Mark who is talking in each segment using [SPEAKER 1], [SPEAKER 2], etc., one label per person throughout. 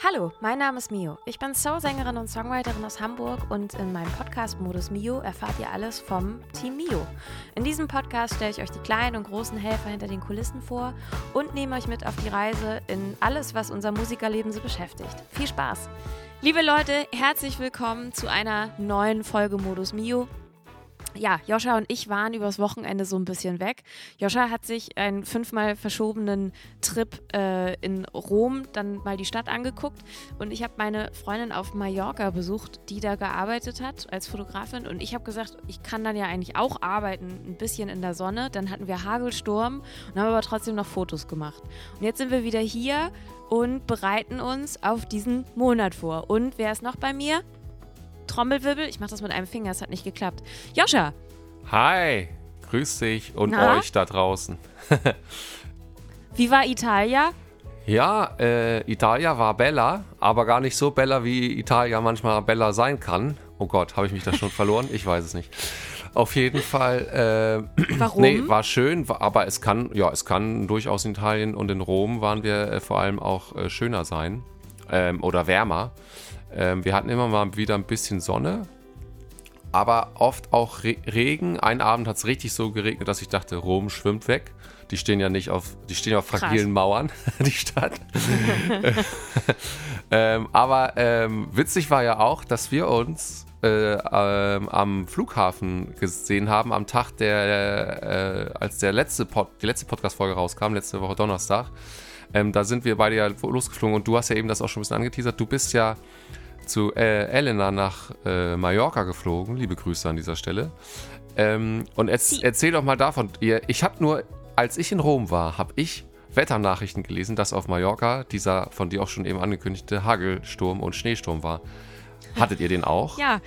[SPEAKER 1] Hallo, mein Name ist Mio. Ich bin Soul-Sängerin und Songwriterin aus Hamburg und in meinem Podcast Modus Mio erfahrt ihr alles vom Team Mio. In diesem Podcast stelle ich euch die kleinen und großen Helfer hinter den Kulissen vor und nehme euch mit auf die Reise in alles, was unser Musikerleben so beschäftigt. Viel Spaß! Liebe Leute, herzlich willkommen zu einer neuen Folge Modus Mio ja, Joscha und ich waren übers Wochenende so ein bisschen weg. Joscha hat sich einen fünfmal verschobenen Trip äh, in Rom dann mal die Stadt angeguckt und ich habe meine Freundin auf Mallorca besucht, die da gearbeitet hat als Fotografin und ich habe gesagt, ich kann dann ja eigentlich auch arbeiten, ein bisschen in der Sonne. Dann hatten wir Hagelsturm und haben aber trotzdem noch Fotos gemacht. Und jetzt sind wir wieder hier und bereiten uns auf diesen Monat vor. Und wer ist noch bei mir? Trommelwirbel. Ich mache das mit einem Finger, es hat nicht geklappt. Joscha.
[SPEAKER 2] Hi, grüß dich und Na? euch da draußen.
[SPEAKER 1] wie war Italia?
[SPEAKER 2] Ja, äh, Italia war Bella, aber gar nicht so Bella, wie Italia manchmal Bella sein kann. Oh Gott, habe ich mich da schon verloren? Ich weiß es nicht. Auf jeden Fall.
[SPEAKER 1] Äh, Warum? Nee,
[SPEAKER 2] war schön, aber es kann, ja, es kann durchaus in Italien und in Rom waren wir äh, vor allem auch äh, schöner sein ähm, oder wärmer. Ähm, wir hatten immer mal wieder ein bisschen Sonne, aber oft auch Re Regen. Einen Abend hat es richtig so geregnet, dass ich dachte, Rom schwimmt weg. Die stehen ja nicht auf, die stehen auf fragilen Mauern, die Stadt. ähm, aber ähm, witzig war ja auch, dass wir uns äh, ähm, am Flughafen gesehen haben, am Tag, der, äh, als der letzte Pod, die letzte Podcast-Folge rauskam, letzte Woche Donnerstag. Ähm, da sind wir beide ja losgeflogen und du hast ja eben das auch schon ein bisschen angeteasert. Du bist ja zu äh, Elena nach äh, Mallorca geflogen. Liebe Grüße an dieser Stelle. Ähm, und erz erzähl doch mal davon. Ich habe nur, als ich in Rom war, habe ich Wetternachrichten gelesen, dass auf Mallorca dieser von dir auch schon eben angekündigte Hagelsturm und Schneesturm war. Hattet ihr den auch?
[SPEAKER 1] Ja,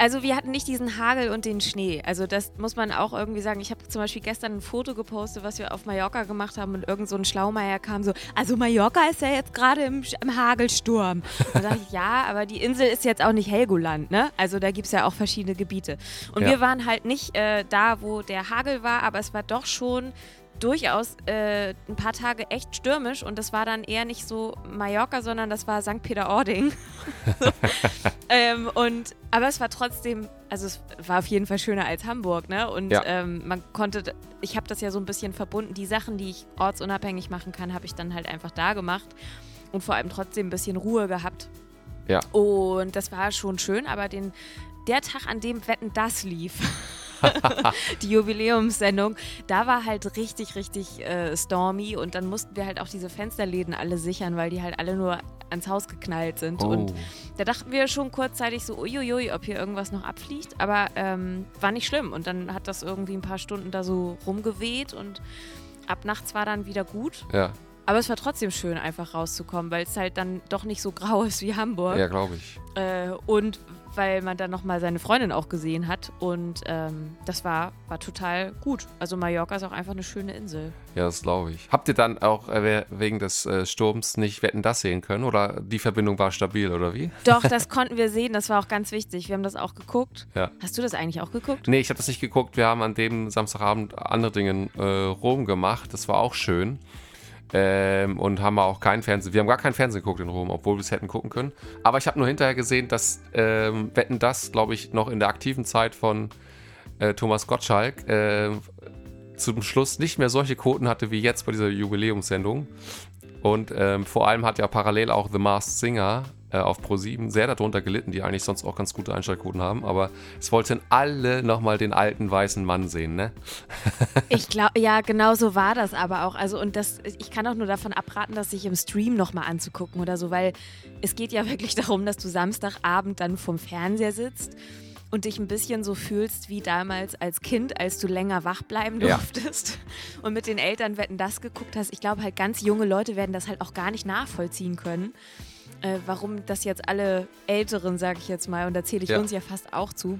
[SPEAKER 1] also wir hatten nicht diesen Hagel und den Schnee. Also das muss man auch irgendwie sagen. Ich habe zum Beispiel gestern ein Foto gepostet, was wir auf Mallorca gemacht haben und irgend so ein Schlaumeier kam so, also Mallorca ist ja jetzt gerade im, im, Hagelsturm. Da dachte ich, ja, aber die Insel ist jetzt auch nicht Helgoland, ne? Also da gibt es ja auch verschiedene Gebiete. Und ja. wir waren halt nicht äh, da, wo der Hagel war, aber es war doch schon durchaus äh, ein paar Tage echt stürmisch und das war dann eher nicht so Mallorca, sondern das war St. Peter-Ording. ähm, und aber es war trotzdem, also es war auf jeden Fall schöner als Hamburg, ne? Und ja. ähm, man konnte, ich habe das ja so ein bisschen verbunden. Die Sachen, die ich ortsunabhängig machen kann, habe ich dann halt einfach da gemacht und vor allem trotzdem ein bisschen Ruhe gehabt.
[SPEAKER 2] Ja.
[SPEAKER 1] Und das war schon schön, aber den, der Tag, an dem Wetten das lief. die Jubiläumssendung, da war halt richtig, richtig äh, stormy und dann mussten wir halt auch diese Fensterläden alle sichern, weil die halt alle nur ans Haus geknallt sind. Oh. Und da dachten wir schon kurzzeitig so, uiuiui, ob hier irgendwas noch abfliegt, aber ähm, war nicht schlimm. Und dann hat das irgendwie ein paar Stunden da so rumgeweht und ab nachts war dann wieder gut.
[SPEAKER 2] Ja.
[SPEAKER 1] Aber es war trotzdem schön, einfach rauszukommen, weil es halt dann doch nicht so grau ist wie Hamburg.
[SPEAKER 2] Ja, glaube ich.
[SPEAKER 1] Äh, und weil man dann nochmal seine Freundin auch gesehen hat. Und ähm, das war, war total gut. Also Mallorca ist auch einfach eine schöne Insel.
[SPEAKER 2] Ja, das glaube ich. Habt ihr dann auch äh, wegen des äh, Sturms nicht Wetten das sehen können? Oder die Verbindung war stabil, oder wie?
[SPEAKER 1] Doch, das konnten wir sehen. Das war auch ganz wichtig. Wir haben das auch geguckt.
[SPEAKER 2] Ja.
[SPEAKER 1] Hast du das eigentlich auch geguckt?
[SPEAKER 2] Nee, ich habe das nicht geguckt. Wir haben an dem Samstagabend andere Dinge äh, Rom gemacht. Das war auch schön. Ähm, und haben auch keinen Fernsehen. Wir haben gar keinen Fernsehen geguckt in Rom, obwohl wir es hätten gucken können. Aber ich habe nur hinterher gesehen, dass ähm, Wetten das, glaube ich, noch in der aktiven Zeit von äh, Thomas Gottschalk äh, zum Schluss nicht mehr solche Quoten hatte wie jetzt bei dieser Jubiläumssendung. Und ähm, vor allem hat ja parallel auch The Masked Singer äh, auf Pro7 sehr darunter gelitten, die eigentlich sonst auch ganz gute Einschaltquoten haben. Aber es wollten alle nochmal den alten weißen Mann sehen, ne?
[SPEAKER 1] ich glaube, ja, genau so war das aber auch. Also, und das, ich kann auch nur davon abraten, das sich im Stream nochmal anzugucken oder so, weil es geht ja wirklich darum, dass du Samstagabend dann vom Fernseher sitzt und dich ein bisschen so fühlst wie damals als Kind, als du länger wach bleiben durftest ja. und mit den Eltern wetten das geguckt hast. Ich glaube halt, ganz junge Leute werden das halt auch gar nicht nachvollziehen können äh, warum das jetzt alle Älteren, sage ich jetzt mal, und da zähle ich ja. uns ja fast auch zu,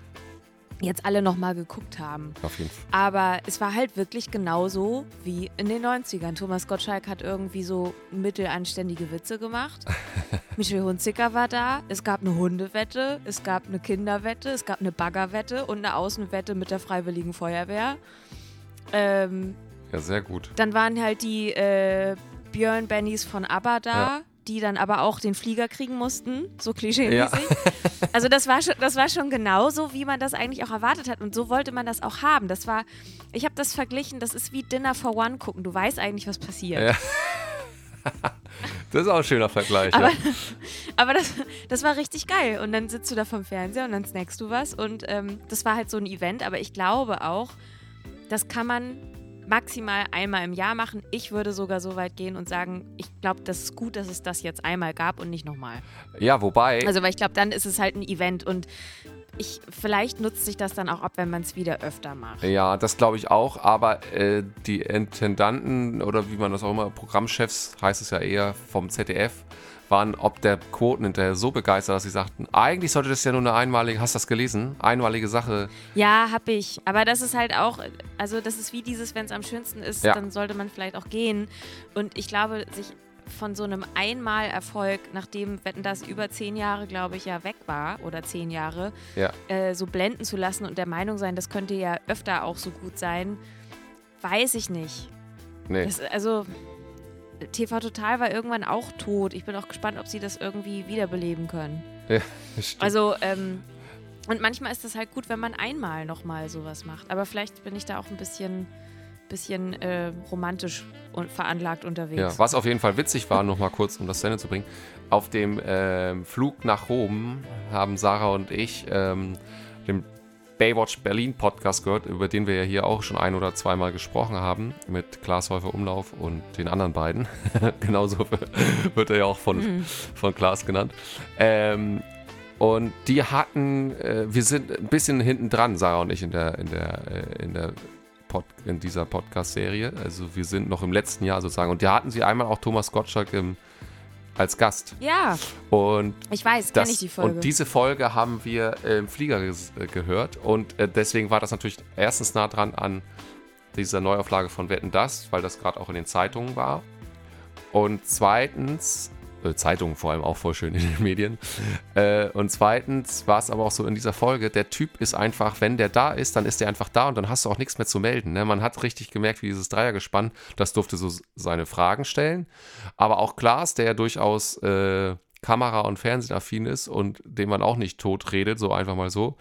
[SPEAKER 1] jetzt alle nochmal geguckt haben.
[SPEAKER 2] Auf jeden Fall.
[SPEAKER 1] Aber es war halt wirklich genauso wie in den 90ern. Thomas Gottschalk hat irgendwie so mittelanständige Witze gemacht. Michel Hunziker war da. Es gab eine Hundewette, es gab eine Kinderwette, es gab eine Baggerwette und eine Außenwette mit der Freiwilligen Feuerwehr. Ähm,
[SPEAKER 2] ja, sehr gut.
[SPEAKER 1] Dann waren halt die äh, Björn Bennys von ABBA da. Ja die dann aber auch den Flieger kriegen mussten, so klischeemäßig.
[SPEAKER 2] Ja.
[SPEAKER 1] Also das war schon, das war schon genauso, wie man das eigentlich auch erwartet hat. Und so wollte man das auch haben. Das war, ich habe das verglichen, das ist wie Dinner for One gucken. Du weißt eigentlich, was passiert.
[SPEAKER 2] Ja. Das ist auch ein schöner Vergleich.
[SPEAKER 1] Aber,
[SPEAKER 2] ja.
[SPEAKER 1] aber das, das war richtig geil. Und dann sitzt du da vom Fernseher und dann snackst du was. Und ähm, das war halt so ein Event. Aber ich glaube auch, das kann man maximal einmal im Jahr machen. Ich würde sogar so weit gehen und sagen, ich glaube, das ist gut, dass es das jetzt einmal gab und nicht nochmal.
[SPEAKER 2] ja, wobei,
[SPEAKER 1] Also, weil ich glaube, dann ist es halt ein Event und ich, vielleicht nutzt sich das dann auch ab, wenn man es wieder öfter macht.
[SPEAKER 2] ja, das glaube ich auch, aber äh, die Intendanten oder wie man das auch immer, Programmchefs heißt es ja eher vom ZDF, waren ob der Quoten hinterher so begeistert, dass sie sagten, eigentlich sollte das ja nur eine einmalige, hast du das gelesen? Einmalige Sache.
[SPEAKER 1] Ja, hab ich. Aber das ist halt auch, also das ist wie dieses, wenn es am schönsten ist,
[SPEAKER 2] Ja.
[SPEAKER 1] dann sollte man vielleicht auch gehen. Und ich glaube, sich von so einem Einmalerfolg, nachdem Wetten das über zehn Jahre, glaube ich, ja weg war, oder zehn Jahre,
[SPEAKER 2] Ja.
[SPEAKER 1] äh, so blenden zu lassen und der Meinung sein, das könnte ja öfter auch so gut sein, weiß ich nicht.
[SPEAKER 2] Nee.
[SPEAKER 1] Das, also, TV Total war irgendwann auch tot. Ich bin auch gespannt, ob sie das irgendwie wiederbeleben können.
[SPEAKER 2] Ja, stimmt.
[SPEAKER 1] Also, ähm, und manchmal ist das halt gut, wenn man einmal nochmal sowas macht. Aber vielleicht bin ich da auch ein bisschen, bisschen äh, romantisch und veranlagt unterwegs.
[SPEAKER 2] Ja, was auf jeden Fall witzig war, noch mal kurz, um das zu Ende zu bringen. Auf dem ähm, Flug nach Rom haben Sarah und ich ähm, den Baywatch Berlin Podcast gehört, über den wir ja hier auch schon ein oder zweimal gesprochen haben, mit Klaas Häufer Umlauf und den anderen beiden. Genauso wird er ja auch von, von Klaas genannt. Ähm, und die hatten, äh, wir sind ein bisschen hinten dran, Sarah und ich, in der, in der, äh, in der Pod, in dieser Podcast-Serie. Also wir sind noch im letzten Jahr sozusagen. Und da hatten sie einmal auch Thomas Gottschalk im, als Gast.
[SPEAKER 1] Ja,
[SPEAKER 2] Und
[SPEAKER 1] ich weiß, kenne ich die Folge.
[SPEAKER 2] Und diese Folge haben wir im Flieger äh, gehört. Und äh, deswegen war das natürlich erstens nah dran an dieser Neuauflage von Wetten Das, weil das gerade auch in den Zeitungen war. Und zweitens, Zeitungen vor allem auch voll schön in den Medien. Äh, und zweitens war es aber auch so in dieser Folge, der Typ ist einfach, wenn der da ist, dann ist der einfach da und dann hast du auch nichts mehr zu melden. Ne? Man hat richtig gemerkt, wie dieses Dreiergespann, das durfte so seine Fragen stellen. Aber auch Klaas, der ja durchaus äh, Kamera- und Fernsehaffin ist und dem man auch nicht tot redet, so einfach mal so,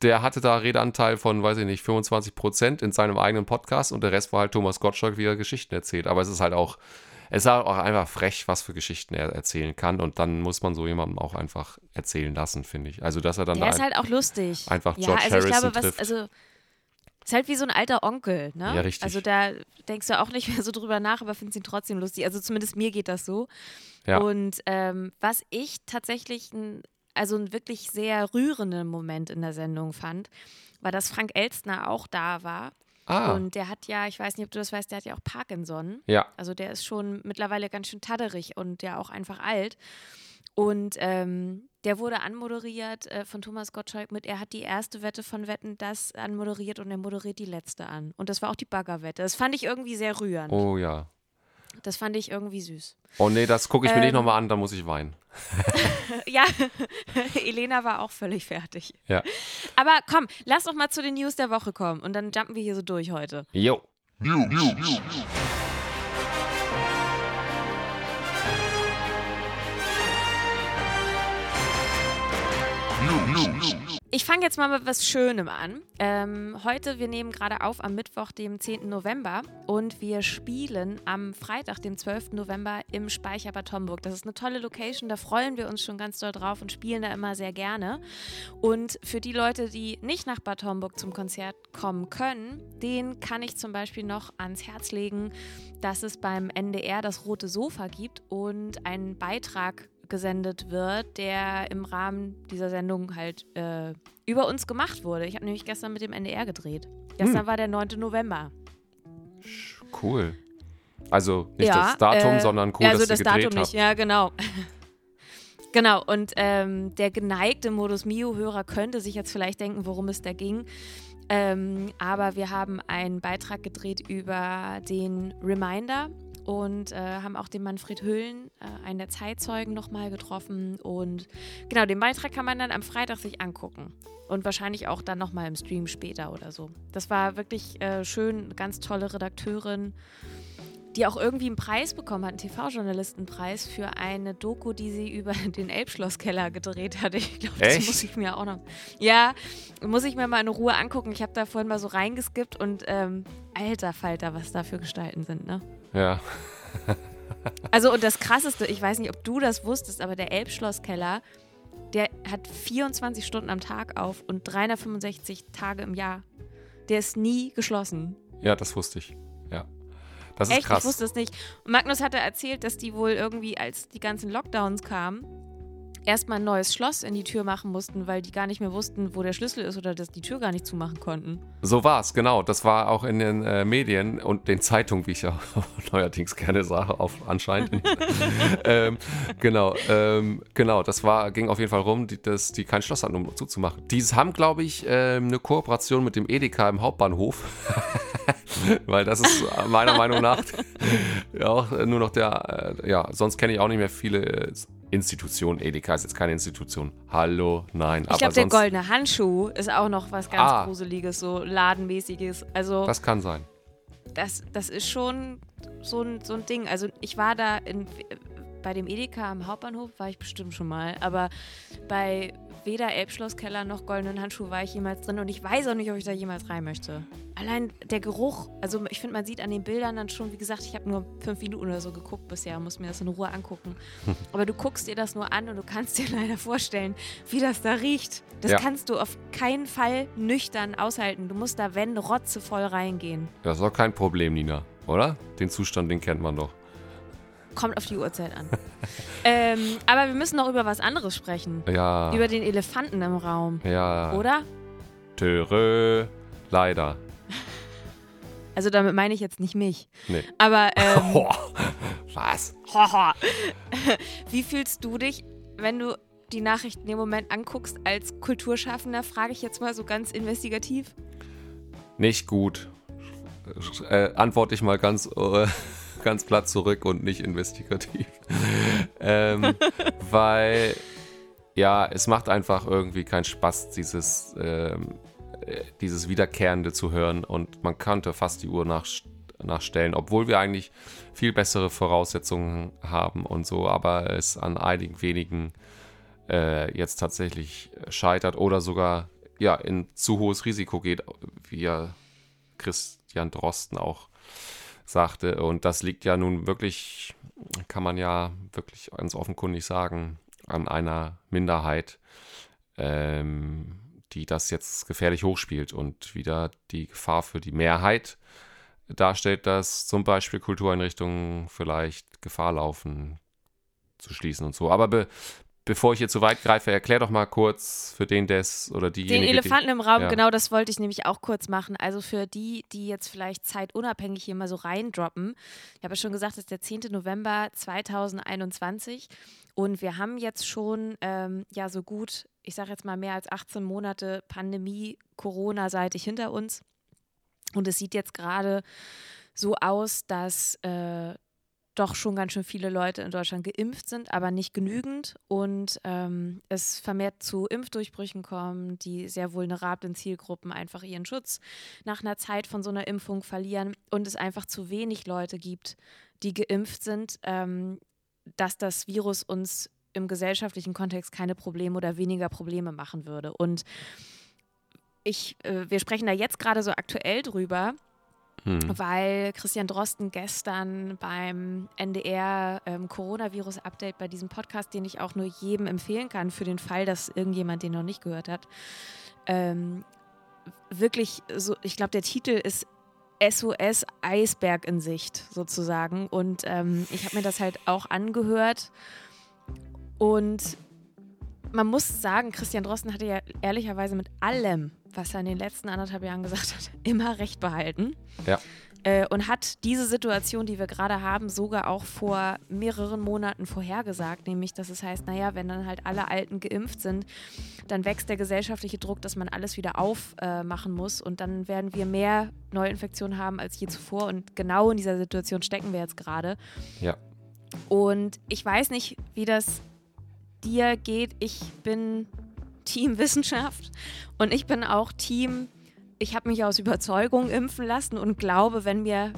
[SPEAKER 2] der hatte da Redeanteil von, weiß ich nicht, 25 Prozent in seinem eigenen Podcast und der Rest war halt Thomas Gottschalk, wie er Geschichten erzählt. Aber es ist halt auch, es ist auch einfach frech, was für Geschichten er erzählen kann und dann muss man so jemandem auch einfach erzählen lassen, finde ich. Also, dass er dann
[SPEAKER 1] der
[SPEAKER 2] da
[SPEAKER 1] ist halt auch lustig.
[SPEAKER 2] einfach
[SPEAKER 1] ja,
[SPEAKER 2] George
[SPEAKER 1] also ich
[SPEAKER 2] Harrison
[SPEAKER 1] glaube, was,
[SPEAKER 2] trifft.
[SPEAKER 1] also ist halt wie so ein alter Onkel, ne?
[SPEAKER 2] Ja, richtig.
[SPEAKER 1] Also da denkst du auch nicht mehr so drüber nach, aber findest ihn trotzdem lustig. Also zumindest mir geht das so.
[SPEAKER 2] Ja.
[SPEAKER 1] Und ähm, was ich tatsächlich ein, also einen wirklich sehr rührenden Moment in der Sendung fand, war, dass Frank Elstner auch da war.
[SPEAKER 2] Ah,
[SPEAKER 1] Und der hat ja, ich weiß nicht, ob du das weißt, der hat ja auch Parkinson.
[SPEAKER 2] ja,
[SPEAKER 1] Also der ist schon mittlerweile ganz schön tadderig und ja auch einfach alt. Und ähm, der wurde anmoderiert äh, von Thomas Gottschalk mit, er hat die erste Wette von Wetten das anmoderiert und er moderiert die letzte an. Und das war auch die Baggerwette. Das fand ich irgendwie sehr rührend.
[SPEAKER 2] oh ja.
[SPEAKER 1] Das fand ich irgendwie süß.
[SPEAKER 2] Oh nee, das gucke ich mir nicht
[SPEAKER 1] Ähm,
[SPEAKER 2] nochmal an, da muss ich weinen.
[SPEAKER 1] ja, Elena war auch völlig fertig.
[SPEAKER 2] Ja.
[SPEAKER 1] Aber komm, lass doch mal zu den News der Woche kommen und dann jumpen wir hier so durch heute.
[SPEAKER 2] Jo.
[SPEAKER 1] Ich fange jetzt mal mit was Schönem an. Ähm, heute, wir nehmen gerade auf am Mittwoch, dem 10. November und wir spielen am Freitag, dem 12. November im Speicherbad Homburg. Das ist eine tolle Location, da freuen wir uns schon ganz doll drauf und spielen da immer sehr gerne. Und für die Leute, die nicht nach Bad Homburg zum Konzert kommen können, den kann ich zum Beispiel noch ans Herz legen, dass es beim NDR das Rote Sofa gibt und einen Beitrag gesendet wird, der im Rahmen dieser Sendung halt äh, über uns gemacht wurde. Ich habe nämlich gestern mit dem NDR gedreht. Gestern
[SPEAKER 2] Hm.
[SPEAKER 1] war der 9. November.
[SPEAKER 2] Cool. Also nicht
[SPEAKER 1] Ja,
[SPEAKER 2] das Datum,
[SPEAKER 1] äh,
[SPEAKER 2] sondern cool,
[SPEAKER 1] also
[SPEAKER 2] dass
[SPEAKER 1] das
[SPEAKER 2] ihr gedreht
[SPEAKER 1] Datum
[SPEAKER 2] habt.
[SPEAKER 1] nicht, ja, genau. genau, und ähm, der geneigte Modus Mio-Hörer könnte sich jetzt vielleicht denken, worum es da ging. Ähm, aber wir haben einen Beitrag gedreht über den Reminder und äh, haben auch den Manfred Hüllen, äh, einen der Zeitzeugen, nochmal getroffen. Und genau, den Beitrag kann man dann am Freitag sich angucken. Und wahrscheinlich auch dann nochmal im Stream später oder so. Das war wirklich äh, schön, ganz tolle Redakteurin. die auch irgendwie einen Preis bekommen hat, einen TV-Journalistenpreis für eine Doku, die sie über den Elbschlosskeller gedreht hat. Ich glaube, das muss ich mir auch noch. Ja, muss ich mir mal in Ruhe angucken. Ich habe da vorhin mal so reingeskippt und ähm, alter Falter, was da für Gestalten sind, ne?
[SPEAKER 2] Ja.
[SPEAKER 1] also, und das Krasseste, ich weiß nicht, ob du das wusstest, aber der Elbschlosskeller, der hat 24 Stunden am Tag auf und 365 Tage im Jahr. Der ist nie geschlossen.
[SPEAKER 2] Ja, das wusste ich. Ja. Das ist
[SPEAKER 1] Echt?
[SPEAKER 2] krass.
[SPEAKER 1] Ich wusste es nicht. Und Magnus hatte erzählt, dass die wohl irgendwie, als die ganzen Lockdowns kamen, erstmal ein neues Schloss in die Tür machen mussten, weil die gar nicht mehr wussten, wo der Schlüssel ist oder dass die Tür gar nicht zumachen konnten.
[SPEAKER 2] So war es, genau. Das war auch in den äh, Medien und den Zeitungen, wie ich ja neuerdings gerne sage, auf anscheinend. ähm, genau, ähm, genau. Das war, ging auf jeden Fall rum, die, dass die kein Schloss hatten, um zuzumachen. Die haben, glaube ich, äh, eine Kooperation mit dem Edeka im Hauptbahnhof. Weil das ist meiner Meinung nach auch nur noch der, äh, ja, sonst kenne ich auch nicht mehr viele Institutionen. Edeka ist jetzt keine Institution. Hallo, nein.
[SPEAKER 1] Ich glaube, der goldene Handschuh ist auch noch was ganz ah, Gruseliges, so Ladenmäßiges. Also,
[SPEAKER 2] das kann sein.
[SPEAKER 1] Das, das ist schon so ein, so ein Ding. Also ich war da in, bei dem Edeka am Hauptbahnhof, war ich bestimmt schon mal, aber bei weder Elbschlosskeller noch goldenen Handschuh war ich jemals drin und ich weiß auch nicht, ob ich da jemals rein möchte. Allein der Geruch, also ich finde, man sieht an den Bildern dann schon, wie gesagt, ich habe nur fünf Minuten oder so geguckt bisher, muss mir das in Ruhe angucken. Aber du guckst dir das nur an und du kannst dir leider vorstellen, wie das da riecht. Das ja. kannst du auf keinen Fall nüchtern aushalten. Du musst da, wenn, rotzevoll reingehen.
[SPEAKER 2] Das ist auch kein Problem, Nina, oder? Den Zustand, den kennt man doch.
[SPEAKER 1] Kommt auf die Uhrzeit an. ähm, aber wir müssen noch über was anderes sprechen.
[SPEAKER 2] Ja.
[SPEAKER 1] Über den Elefanten im Raum.
[SPEAKER 2] Ja.
[SPEAKER 1] Oder?
[SPEAKER 2] Törö. Leider.
[SPEAKER 1] Also damit meine ich jetzt nicht mich.
[SPEAKER 2] Nee.
[SPEAKER 1] Aber ähm,
[SPEAKER 2] was?
[SPEAKER 1] Wie fühlst du dich, wenn du die Nachrichten im Moment anguckst als Kulturschaffender? Frage ich jetzt mal so ganz investigativ.
[SPEAKER 2] Nicht gut. Äh, antworte ich mal ganz äh, ganz platt zurück und nicht investigativ. ähm, weil, ja, es macht einfach irgendwie keinen Spaß, dieses, ähm, äh, dieses Wiederkehrende zu hören und man könnte fast die Uhr nach, nachstellen, obwohl wir eigentlich viel bessere Voraussetzungen haben und so, aber es an einigen wenigen äh, jetzt tatsächlich scheitert oder sogar ja, in zu hohes Risiko geht, wie ja Christian Drosten auch sagte. Und das liegt ja nun wirklich, kann man ja wirklich ganz offenkundig sagen, an einer Minderheit, ähm, die das jetzt gefährlich hochspielt und wieder die Gefahr für die Mehrheit darstellt, dass zum Beispiel Kultureinrichtungen vielleicht Gefahr laufen zu schließen und so. Aber be bevor ich hier zu weit greife, erklär doch mal kurz für den des oder diejenige.
[SPEAKER 1] Den Elefanten im Raum, ja. genau das wollte ich nämlich auch kurz machen. Also für die, die jetzt vielleicht zeitunabhängig hier mal so reindroppen. Ich habe ja schon gesagt, es ist der 10. November 2021 und wir haben jetzt schon ähm, ja so gut, ich sage jetzt mal mehr als 18 Monate Pandemie Corona-seitig hinter uns. Und es sieht jetzt gerade so aus, dass äh, doch schon ganz schön viele Leute in Deutschland geimpft sind, aber nicht genügend und ähm, es vermehrt zu Impfdurchbrüchen kommen, die sehr vulnerablen Zielgruppen einfach ihren Schutz nach einer Zeit von so einer Impfung verlieren und es einfach zu wenig Leute gibt, die geimpft sind, ähm, dass das Virus uns im gesellschaftlichen Kontext keine Probleme oder weniger Probleme machen würde. Und ich, äh, wir sprechen da jetzt gerade so aktuell drüber hm. weil Christian Drosten gestern beim NDR ähm, Coronavirus-Update bei diesem Podcast, den ich auch nur jedem empfehlen kann, für den Fall, dass irgendjemand den noch nicht gehört hat, ähm, wirklich so, ich glaube, der Titel ist SOS Eisberg in Sicht sozusagen. Und ähm, ich habe mir das halt auch angehört. Und man muss sagen, Christian Drosten hatte ja ehrlicherweise mit allem was er in den letzten anderthalb Jahren gesagt hat, immer recht behalten.
[SPEAKER 2] Ja.
[SPEAKER 1] Äh, und hat diese Situation, die wir gerade haben, sogar auch vor mehreren Monaten vorhergesagt, nämlich dass es heißt, naja, wenn dann halt alle Alten geimpft sind, dann wächst der gesellschaftliche Druck, dass man alles wieder aufmachen äh, muss und dann werden wir mehr Neuinfektionen haben als je zuvor und genau in dieser Situation stecken wir jetzt gerade.
[SPEAKER 2] Ja.
[SPEAKER 1] Und ich weiß nicht, wie das dir geht. Ich bin Team Wissenschaft und ich bin auch Team, ich habe mich aus Überzeugung impfen lassen und glaube, wenn mir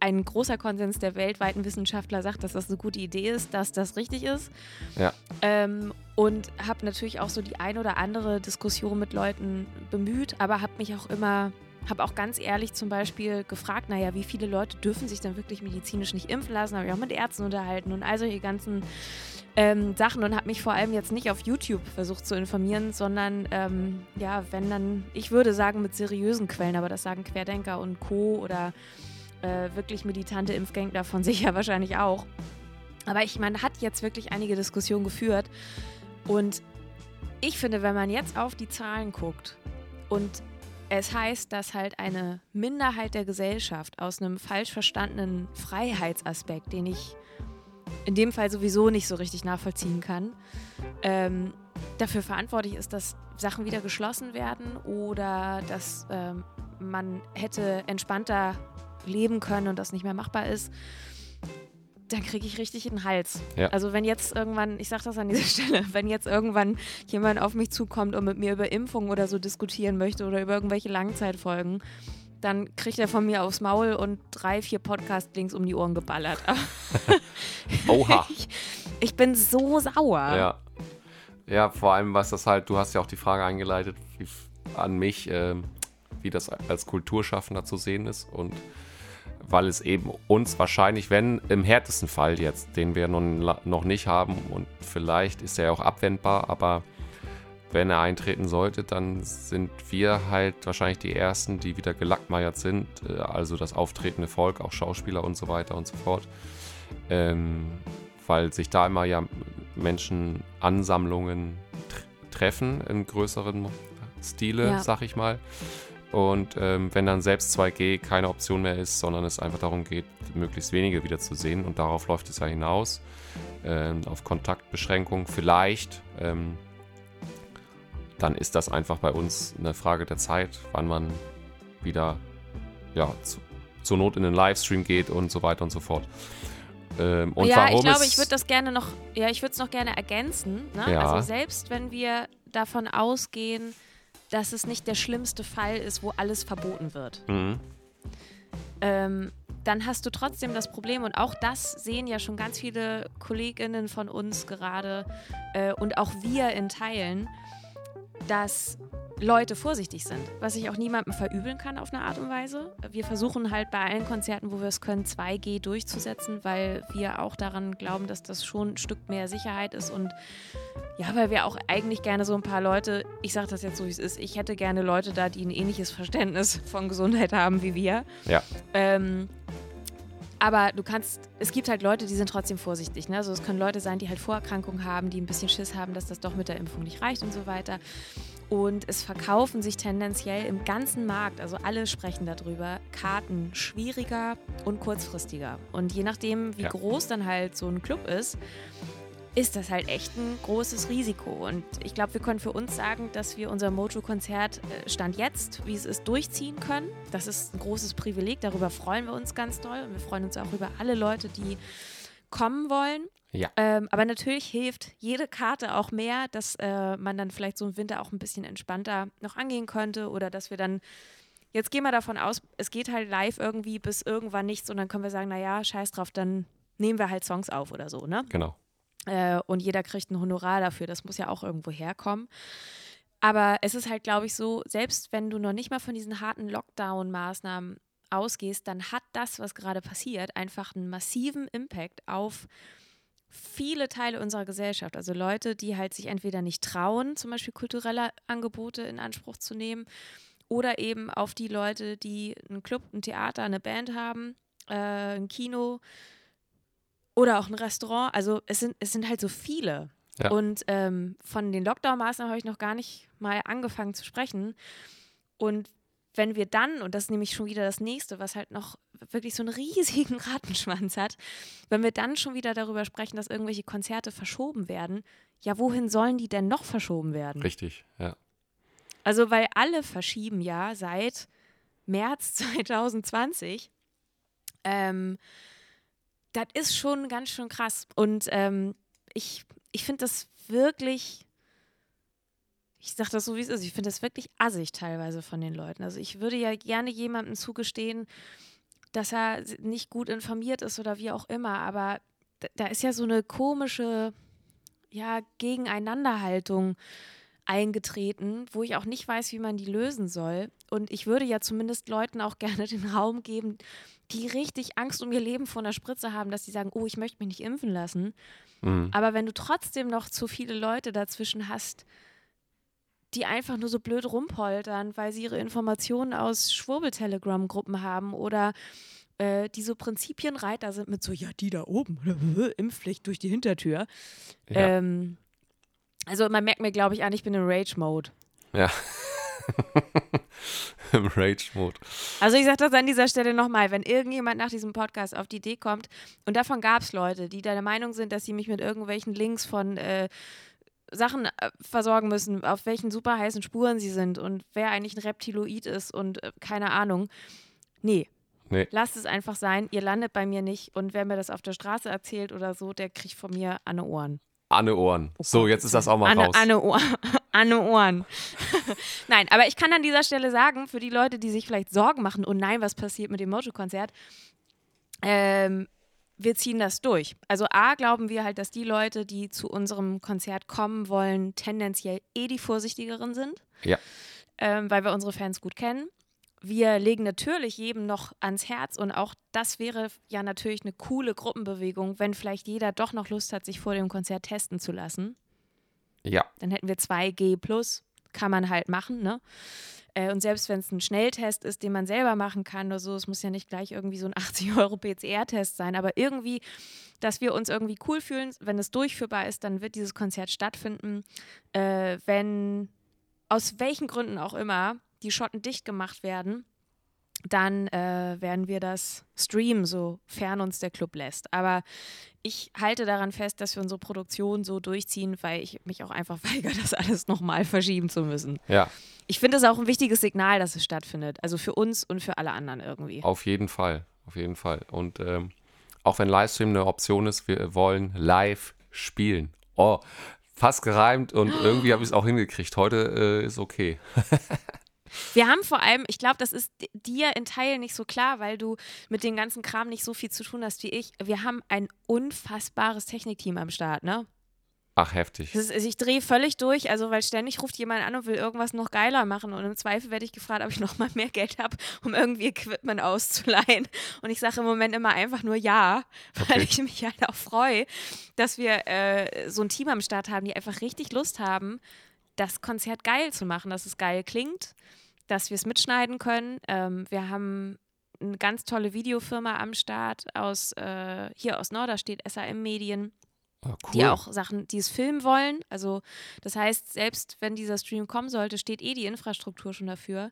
[SPEAKER 1] ein großer Konsens der weltweiten Wissenschaftler sagt, dass das eine gute Idee ist, dass das richtig ist.
[SPEAKER 2] Ja.
[SPEAKER 1] Ähm, und habe natürlich auch so die ein oder andere Diskussion mit Leuten bemüht, aber habe mich auch immer, habe auch ganz ehrlich zum Beispiel gefragt, naja, wie viele Leute dürfen sich dann wirklich medizinisch nicht impfen lassen? Habe ich auch mit Ärzten unterhalten und all solche ganzen ähm, Sachen und habe mich vor allem jetzt nicht auf YouTube versucht zu informieren, sondern ähm, ja, wenn dann, ich würde sagen mit seriösen Quellen, aber das sagen Querdenker und Co. oder äh, wirklich militante Impfgänger von sich ja wahrscheinlich auch. Aber ich meine, hat jetzt wirklich einige Diskussionen geführt und ich finde, wenn man jetzt auf die Zahlen guckt und es heißt, dass halt eine Minderheit der Gesellschaft aus einem falsch verstandenen Freiheitsaspekt, den ich in dem Fall sowieso nicht so richtig nachvollziehen kann, ähm, dafür verantwortlich ist, dass Sachen wieder geschlossen werden oder dass ähm, man hätte entspannter leben können und das nicht mehr machbar ist, dann kriege ich richtig in den Hals.
[SPEAKER 2] Ja.
[SPEAKER 1] Also wenn jetzt irgendwann, ich sage das an dieser Stelle, wenn jetzt irgendwann jemand auf mich zukommt und mit mir über Impfungen oder so diskutieren möchte oder über irgendwelche Langzeitfolgen, dann kriegt er von mir aufs Maul und drei, vier Podcast-Links um die Ohren geballert.
[SPEAKER 2] Oha.
[SPEAKER 1] ich, ich bin so sauer.
[SPEAKER 2] Ja. Ja, vor allem, was das halt, du hast ja auch die Frage eingeleitet wie, an mich, ähm, wie das als Kulturschaffender zu sehen ist und weil es eben uns wahrscheinlich, wenn im härtesten Fall jetzt, den wir nun noch nicht haben und vielleicht ist er auch abwendbar, aber wenn er eintreten sollte, dann sind wir halt wahrscheinlich die Ersten, die wieder gelackmeiert sind, äh, also das auftretende Volk, auch Schauspieler und so weiter und so fort. Ähm, weil sich da immer ja Menschenansammlungen treffen in größeren Stile, ja. sag ich mal. Und ähm, wenn dann selbst 2G keine Option mehr ist, sondern es einfach darum geht, möglichst wenige wiederzusehen und darauf läuft es ja hinaus, ähm, auf Kontaktbeschränkung vielleicht, ähm, dann ist das einfach bei uns eine Frage der Zeit, wann man wieder ja, zu, zur Not in den Livestream geht und so weiter und so fort.
[SPEAKER 1] Ähm, und ja, ich glaube, ich würde das gerne noch, ja, ich würde es noch gerne ergänzen. Ne? Ja. Also selbst wenn wir davon ausgehen, dass es nicht der schlimmste Fall ist, wo alles verboten wird. Mhm. Ähm, dann hast du trotzdem das Problem, und auch das sehen ja schon ganz viele KollegInnen von uns gerade äh, und auch wir in Teilen, dass Leute vorsichtig sind, was ich auch niemandem verübeln kann auf eine Art und Weise. Wir versuchen halt bei allen Konzerten, wo wir es können, 2G durchzusetzen, weil wir auch daran glauben, dass das schon ein Stück mehr Sicherheit ist und ja, weil wir auch eigentlich gerne so ein paar Leute, ich sage das jetzt so, wie es ist, ich hätte gerne Leute da, die ein ähnliches Verständnis von Gesundheit haben wie wir.
[SPEAKER 2] Ja.
[SPEAKER 1] Ähm, aber du kannst, es gibt halt Leute, die sind trotzdem vorsichtig. Ne? Also es können Leute sein, die halt Vorerkrankungen haben, die ein bisschen Schiss haben, dass das doch mit der Impfung nicht reicht und so weiter. Und es verkaufen sich tendenziell im ganzen Markt, also alle sprechen darüber, Karten schwieriger und kurzfristiger. Und je nachdem, wie ja. groß dann halt so ein Club ist, ist das halt echt ein großes Risiko. Und ich glaube, wir können für uns sagen, dass wir unser Mojo-Konzert äh, Stand jetzt, wie es ist, durchziehen können. Das ist ein großes Privileg, darüber freuen wir uns ganz doll. Und wir freuen uns auch über alle Leute, die kommen wollen.
[SPEAKER 2] Ja.
[SPEAKER 1] Ähm, aber natürlich hilft jede Karte auch mehr, dass äh, man dann vielleicht so im Winter auch ein bisschen entspannter noch angehen könnte oder dass wir dann Jetzt gehen wir davon aus, es geht halt live irgendwie bis irgendwann nichts und dann können wir sagen, naja, scheiß drauf, dann nehmen wir halt Songs auf oder so, ne?
[SPEAKER 2] Genau.
[SPEAKER 1] Äh, und jeder kriegt ein Honorar dafür. Das muss ja auch irgendwo herkommen. Aber es ist halt, glaube ich, so, selbst wenn du noch nicht mal von diesen harten Lockdown-Maßnahmen ausgehst, dann hat das, was gerade passiert, einfach einen massiven Impact auf viele Teile unserer Gesellschaft. Also Leute, die halt sich entweder nicht trauen, zum Beispiel kulturelle Angebote in Anspruch zu nehmen, oder eben auf die Leute, die einen Club, ein Theater, eine Band haben, äh, ein Kino, oder auch ein Restaurant. Also es sind, es sind halt so viele. Ja. Und ähm, von den Lockdown-Maßnahmen habe ich noch gar nicht mal angefangen zu sprechen. Und wenn wir dann, und das ist nämlich schon wieder das nächste, was halt noch wirklich so einen riesigen Rattenschwanz hat, wenn wir dann schon wieder darüber sprechen, dass irgendwelche Konzerte verschoben werden, ja, wohin sollen die denn noch verschoben werden?
[SPEAKER 2] Richtig, ja.
[SPEAKER 1] Also, weil alle verschieben ja seit März 2020. Ähm, das ist schon ganz schön krass. Und ähm, ich, ich finde das wirklich, ich sage das so, wie es ist, ich finde das wirklich assig teilweise von den Leuten. Also ich würde ja gerne jemandem zugestehen, dass er nicht gut informiert ist oder wie auch immer, aber da ist ja so eine komische ja, Gegeneinanderhaltung eingetreten, wo ich auch nicht weiß, wie man die lösen soll. Und ich würde ja zumindest Leuten auch gerne den Raum geben, die richtig Angst um ihr Leben vor einer Spritze haben, dass sie sagen, oh, ich möchte mich nicht impfen lassen. Mhm. Aber wenn du trotzdem noch zu viele Leute dazwischen hast, die einfach nur so blöd rumpoltern, weil sie ihre Informationen aus Schwurbel-Telegram-Gruppen haben oder äh, die so Prinzipienreiter sind mit so, ja, die da oben, Impfpflicht durch die Hintertür. Ja. Ähm, also man merkt mir, glaube ich, an, ich bin im Rage-Mode.
[SPEAKER 2] Ja. Im Rage-Mode.
[SPEAKER 1] Also ich sage das an dieser Stelle nochmal, wenn irgendjemand nach diesem Podcast auf die Idee kommt, und davon gab es Leute, die der Meinung sind, dass sie mich mit irgendwelchen Links von äh, Sachen äh, versorgen müssen, auf welchen super heißen Spuren sie sind und wer eigentlich ein Reptiloid ist und äh, keine Ahnung. Nee. Nee. Lasst es einfach sein, ihr landet bei mir nicht und wer mir das auf der Straße erzählt oder so, der kriegt von mir Anne Ohren.
[SPEAKER 2] Anne Ohren. Oh so, jetzt ist das auch mal
[SPEAKER 1] Anne,
[SPEAKER 2] raus.
[SPEAKER 1] Anne, Ohr, Anne Ohren. nein, aber ich kann an dieser Stelle sagen, für die Leute, die sich vielleicht Sorgen machen, oh nein, was passiert mit dem Mojo-Konzert, ähm, wir ziehen das durch. Also A, glauben wir halt, dass die Leute, die zu unserem Konzert kommen wollen, tendenziell eh die vorsichtigeren sind.
[SPEAKER 2] Ja.
[SPEAKER 1] Ähm, weil wir unsere Fans gut kennen. Wir legen natürlich jedem noch ans Herz und auch das wäre ja natürlich eine coole Gruppenbewegung, wenn vielleicht jeder doch noch Lust hat, sich vor dem Konzert testen zu lassen.
[SPEAKER 2] Ja.
[SPEAKER 1] Dann hätten wir 2G plus, kann man halt machen, ne? Äh, und selbst wenn es ein Schnelltest ist, den man selber machen kann oder so, es muss ja nicht gleich irgendwie so ein 80 Euro PCR-Test sein, aber irgendwie, dass wir uns irgendwie cool fühlen, wenn es durchführbar ist, dann wird dieses Konzert stattfinden. Äh, wenn aus welchen Gründen auch immer die Schotten dicht gemacht werden, dann äh, werden wir das streamen, sofern uns der Club lässt. Aber ich halte daran fest, dass wir unsere Produktion so durchziehen, weil ich mich auch einfach weigere, das alles nochmal verschieben zu müssen.
[SPEAKER 2] Ja.
[SPEAKER 1] Ich finde es auch ein wichtiges Signal, dass es stattfindet. Also für uns und für alle anderen irgendwie.
[SPEAKER 2] Auf jeden Fall. Auf jeden Fall. Und ähm, auch wenn Livestream eine Option ist, wir wollen live spielen. Oh, fast gereimt und irgendwie habe ich es auch hingekriegt. Heute äh, ist okay.
[SPEAKER 1] Wir haben vor allem, ich glaube, das ist dir in Teilen nicht so klar, weil du mit dem ganzen Kram nicht so viel zu tun hast wie ich. Wir haben ein unfassbares Technikteam am Start, ne?
[SPEAKER 2] Ach, heftig.
[SPEAKER 1] Ist, ich drehe völlig durch, also weil ständig ruft jemand an und will irgendwas noch geiler machen. Und im Zweifel werde ich gefragt, ob ich noch mal mehr Geld habe, um irgendwie Equipment auszuleihen. Und ich sage im Moment immer einfach nur ja, weil okay. ich mich halt auch freue, dass wir äh, so ein Team am Start haben, die einfach richtig Lust haben, das Konzert geil zu machen, dass es geil klingt, dass wir es mitschneiden können. Ähm, wir haben eine ganz tolle Videofirma am Start aus äh, hier aus Norderstedt, SAM Medien. Ah, cool. Die auch Sachen, die es filmen wollen. Also, das heißt, selbst wenn dieser Stream kommen sollte, steht eh die Infrastruktur schon dafür.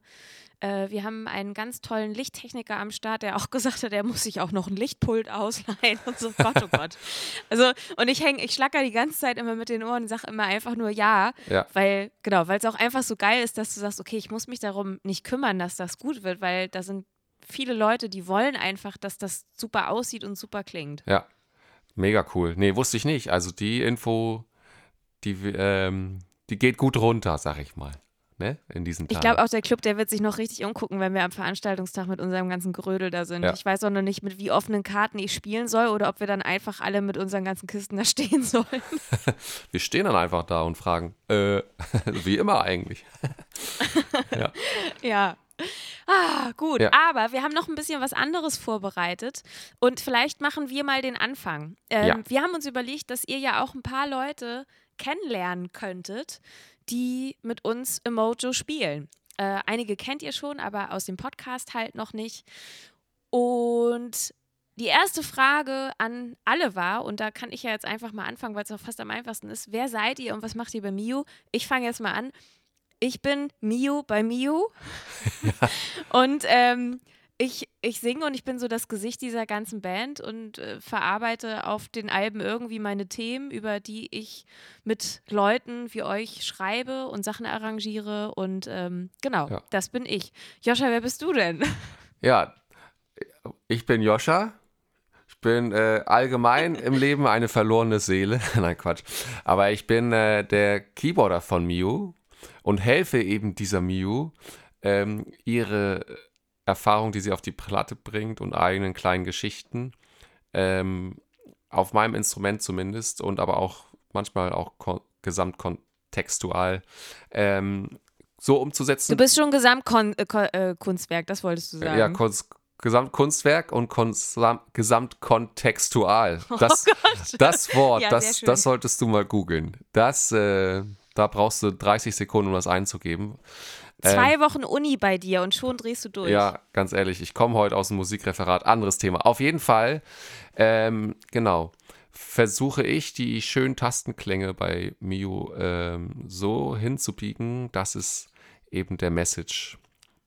[SPEAKER 1] Äh, wir haben einen ganz tollen Lichttechniker am Start, der auch gesagt hat, der muss sich auch noch ein Lichtpult ausleihen und so. Gott, oh Gott. Also, und ich hänge, ich schlacker die ganze Zeit immer mit den Ohren und sage immer einfach nur ja,
[SPEAKER 2] ja.
[SPEAKER 1] weil, genau, weil es auch einfach so geil ist, dass du sagst, okay, ich muss mich darum nicht kümmern, dass das gut wird, weil da sind viele Leute, die wollen einfach, dass das super aussieht und super klingt.
[SPEAKER 2] Ja, Mega cool. Nee, wusste ich nicht. Also die Info, die, ähm, die geht gut runter, sag ich mal. Ne? In diesen Tagen.
[SPEAKER 1] Ich glaube auch, der Club, der wird sich noch richtig umgucken, wenn wir am Veranstaltungstag mit unserem ganzen Gerödel da sind. Ja. Ich weiß auch noch nicht, mit wie offenen Karten ich spielen soll oder ob wir dann einfach alle mit unseren ganzen Kisten da stehen sollen.
[SPEAKER 2] wir stehen dann einfach da und fragen, äh, wie immer eigentlich.
[SPEAKER 1] ja. ja. Ah, gut. Ja. Aber wir haben noch ein bisschen was anderes vorbereitet und vielleicht machen wir mal den Anfang. Ähm, ja. Wir haben uns überlegt, dass ihr ja auch ein paar Leute kennenlernen könntet, die mit uns Emojo spielen. Äh, einige kennt ihr schon, aber aus dem Podcast halt noch nicht. Und die erste Frage an alle war, und da kann ich ja jetzt einfach mal anfangen, weil es auch fast am einfachsten ist, wer seid ihr und was macht ihr bei Mio? Ich fange jetzt mal an. Ich bin Mio bei Mio. Ja. und ähm, ich, ich singe und ich bin so das Gesicht dieser ganzen Band und äh, verarbeite auf den Alben irgendwie meine Themen, über die ich mit Leuten wie euch schreibe und Sachen arrangiere. Und ähm, genau, ja. das bin ich. Joscha, wer bist du denn?
[SPEAKER 2] Ja, ich bin Joscha. Ich bin äh, allgemein im Leben eine verlorene Seele. Nein, Quatsch. Aber ich bin äh, der Keyboarder von Miu und helfe eben dieser Miu, ähm, ihre Erfahrung, die sie auf die Platte bringt und eigenen kleinen Geschichten. Ähm, auf meinem Instrument zumindest und aber auch manchmal auch gesamtkontextual ähm, so umzusetzen.
[SPEAKER 1] Du bist schon Gesamtkunstwerk, äh, äh das wolltest du sagen.
[SPEAKER 2] Ja, Kunst, Gesamtkunstwerk und Gesamtkontextual. Oh das, oh das Wort, ja, das, das solltest du mal googeln. Das, äh, da brauchst du 30 Sekunden, um das einzugeben.
[SPEAKER 1] Zwei ähm, Wochen Uni bei dir und schon drehst du durch.
[SPEAKER 2] Ja, ganz ehrlich, ich komme heute aus dem Musikreferat. Anderes Thema. Auf jeden Fall, ähm, genau, versuche ich die schönen Tastenklänge bei Mio ähm, so hinzubiegen, dass es eben der Message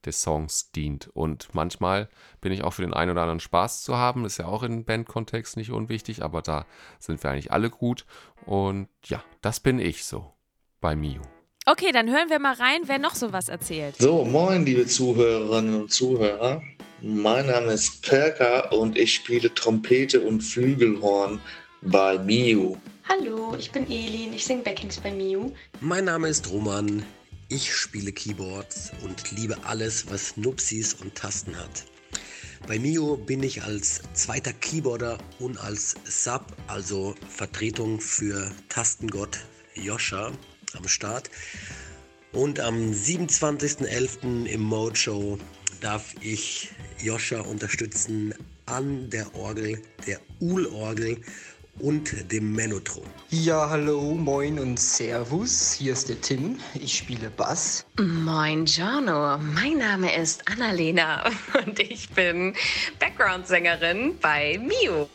[SPEAKER 2] des Songs dient. Und manchmal bin ich auch für den einen oder anderen Spaß zu haben. Ist ja auch im Bandkontext nicht unwichtig, aber da sind wir eigentlich alle gut. Und ja, das bin ich so bei Mio.
[SPEAKER 1] Okay, dann hören wir mal rein, wer noch sowas erzählt.
[SPEAKER 3] So, moin, liebe Zuhörerinnen und Zuhörer. Mein Name ist Perka und ich spiele Trompete und Flügelhorn bei Miu.
[SPEAKER 4] Hallo, ich bin Elin, ich singe Backings bei Miu.
[SPEAKER 5] Mein Name ist Roman, ich spiele Keyboards und liebe alles, was Nupsis und Tasten hat. Bei Mio bin ich als zweiter Keyboarder und als Sub, also Vertretung für Tastengott Joscha am Start. Und am 27.11. im Mode Show darf ich Joscha unterstützen an der Orgel, der Uhl-Orgel und dem Menotron.
[SPEAKER 6] Ja, hallo, moin und Servus. Hier ist der Tim. Ich spiele Bass.
[SPEAKER 7] Moin, Giorno. Mein Name ist Annalena und ich bin Background-Sängerin bei Mio.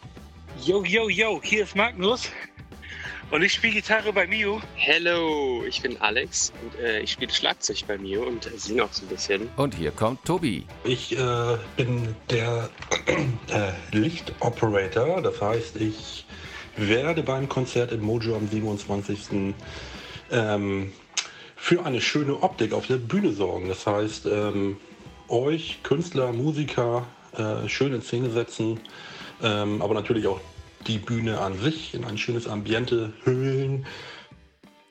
[SPEAKER 8] Yo, yo, yo, hier ist Magnus und ich spiele Gitarre bei Mio.
[SPEAKER 9] Hello, ich bin Alex und äh, ich spiele Schlagzeug bei Mio und singe auch so ein bisschen.
[SPEAKER 2] Und hier kommt Tobi.
[SPEAKER 10] Ich äh, bin der äh, Lichtoperator, das heißt, ich werde beim Konzert im Mojo am 27. Ähm, für eine schöne Optik auf der Bühne sorgen. Das heißt, ähm, euch, Künstler, Musiker, äh, schön in Szene setzen, ähm, aber natürlich auch die Bühne an sich in ein schönes Ambiente hüllen.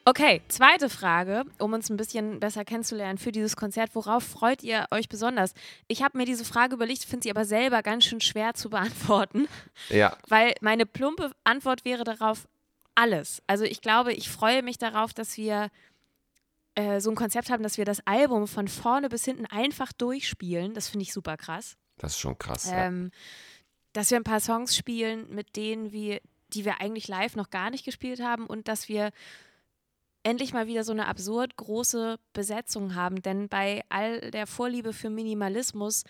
[SPEAKER 1] Okay, zweite Frage, um uns ein bisschen besser kennenzulernen für dieses Konzert. Worauf freut ihr euch besonders? Ich habe mir diese Frage überlegt, finde sie aber selber ganz schön schwer zu beantworten.
[SPEAKER 2] Ja.
[SPEAKER 1] Weil meine plumpe Antwort wäre darauf alles. Also ich glaube, ich freue mich darauf, dass wir äh, so ein Konzept haben, dass wir das Album von vorne bis hinten einfach durchspielen. Das finde ich super krass.
[SPEAKER 2] Das ist schon krass.
[SPEAKER 1] Ähm, ja. Dass wir ein paar Songs spielen, mit denen wir, die wir eigentlich live noch gar nicht gespielt haben und dass wir endlich mal wieder so eine absurd große Besetzung haben. Denn bei all der Vorliebe für Minimalismus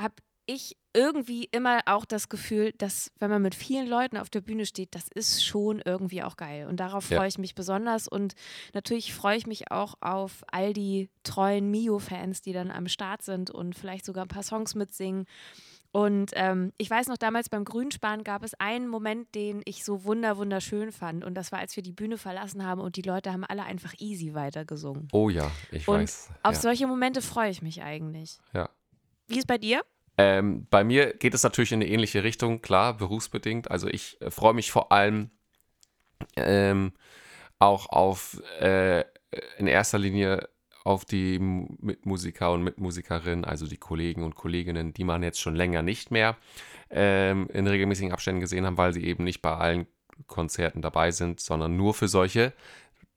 [SPEAKER 1] habe ich irgendwie immer auch das Gefühl, dass wenn man mit vielen Leuten auf der Bühne steht, das ist schon irgendwie auch geil. Und darauf ja. freue ich mich besonders. Und natürlich freue ich mich auch auf all die treuen Mio-Fans, die dann am Start sind und vielleicht sogar ein paar Songs mitsingen. Und ähm, ich weiß noch, damals beim Grünspan gab es einen Moment, den ich so wunder wunderschön fand. Und das war, als wir die Bühne verlassen haben und die Leute haben alle einfach easy weitergesungen.
[SPEAKER 2] Oh ja, ich
[SPEAKER 1] und
[SPEAKER 2] weiß.
[SPEAKER 1] Auf
[SPEAKER 2] ja.
[SPEAKER 1] solche Momente freue ich mich eigentlich.
[SPEAKER 2] Ja.
[SPEAKER 1] Wie ist bei dir?
[SPEAKER 2] Ähm, bei mir geht es natürlich in eine ähnliche Richtung, klar, berufsbedingt. Also ich äh, freue mich vor allem ähm, auch auf äh, in erster Linie auf die Mitmusiker und Mitmusikerinnen, also die Kollegen und Kolleginnen, die man jetzt schon länger nicht mehr ähm, in regelmäßigen Abständen gesehen haben, weil sie eben nicht bei allen Konzerten dabei sind, sondern nur für solche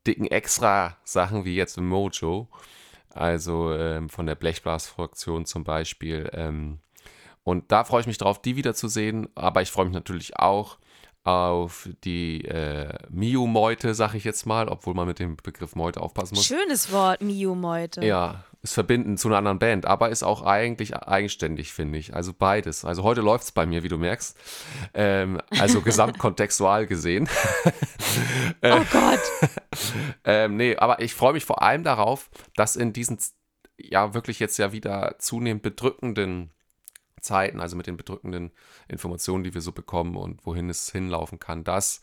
[SPEAKER 2] dicken Extra-Sachen wie jetzt im Mojo. Also ähm, von der Blechblas-Fraktion zum Beispiel. Ähm, und da freue ich mich drauf, die wiederzusehen. Aber ich freue mich natürlich auch auf die äh, Mio-Meute, sag ich jetzt mal, obwohl man mit dem Begriff Meute aufpassen muss.
[SPEAKER 1] Schönes Wort, Mio-Meute.
[SPEAKER 2] Ja, ist verbinden zu einer anderen Band, aber ist auch eigentlich eigenständig, finde ich. Also beides. Also heute läuft es bei mir, wie du merkst. Ähm, also gesamtkontextual gesehen.
[SPEAKER 1] oh Gott.
[SPEAKER 2] ähm, nee, aber ich freue mich vor allem darauf, dass in diesen ja wirklich jetzt ja wieder zunehmend bedrückenden Zeiten, also mit den bedrückenden Informationen, die wir so bekommen und wohin es hinlaufen kann, dass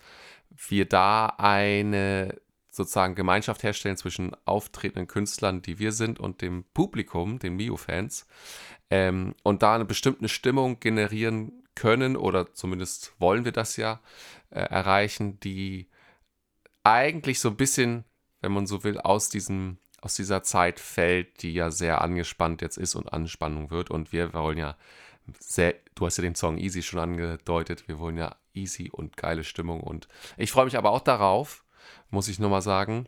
[SPEAKER 2] wir da eine sozusagen Gemeinschaft herstellen zwischen auftretenden Künstlern, die wir sind, und dem Publikum, den Mio-Fans, ähm, und da eine bestimmte Stimmung generieren können, oder zumindest wollen wir das ja äh, erreichen, die eigentlich so ein bisschen, wenn man so will, aus diesem aus dieser Zeit fällt, die ja sehr angespannt jetzt ist und Anspannung wird. Und wir wollen ja sehr, du hast ja den Song Easy schon angedeutet, wir wollen ja easy und geile Stimmung. Und ich freue mich aber auch darauf, muss ich nochmal sagen.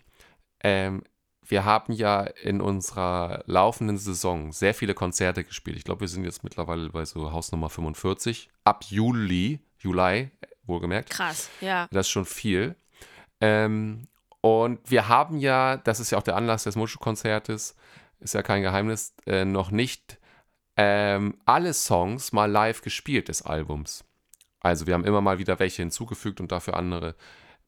[SPEAKER 2] Ähm, wir haben ja in unserer laufenden Saison sehr viele Konzerte gespielt. Ich glaube, wir sind jetzt mittlerweile bei so Hausnummer 45. Ab Juli, Juli, wohlgemerkt.
[SPEAKER 1] Krass, ja.
[SPEAKER 2] Das ist schon viel. Ähm, und wir haben ja, das ist ja auch der Anlass des Muschu-Konzertes, ist ja kein Geheimnis, äh, noch nicht ähm, alle Songs mal live gespielt des Albums. Also wir haben immer mal wieder welche hinzugefügt und dafür andere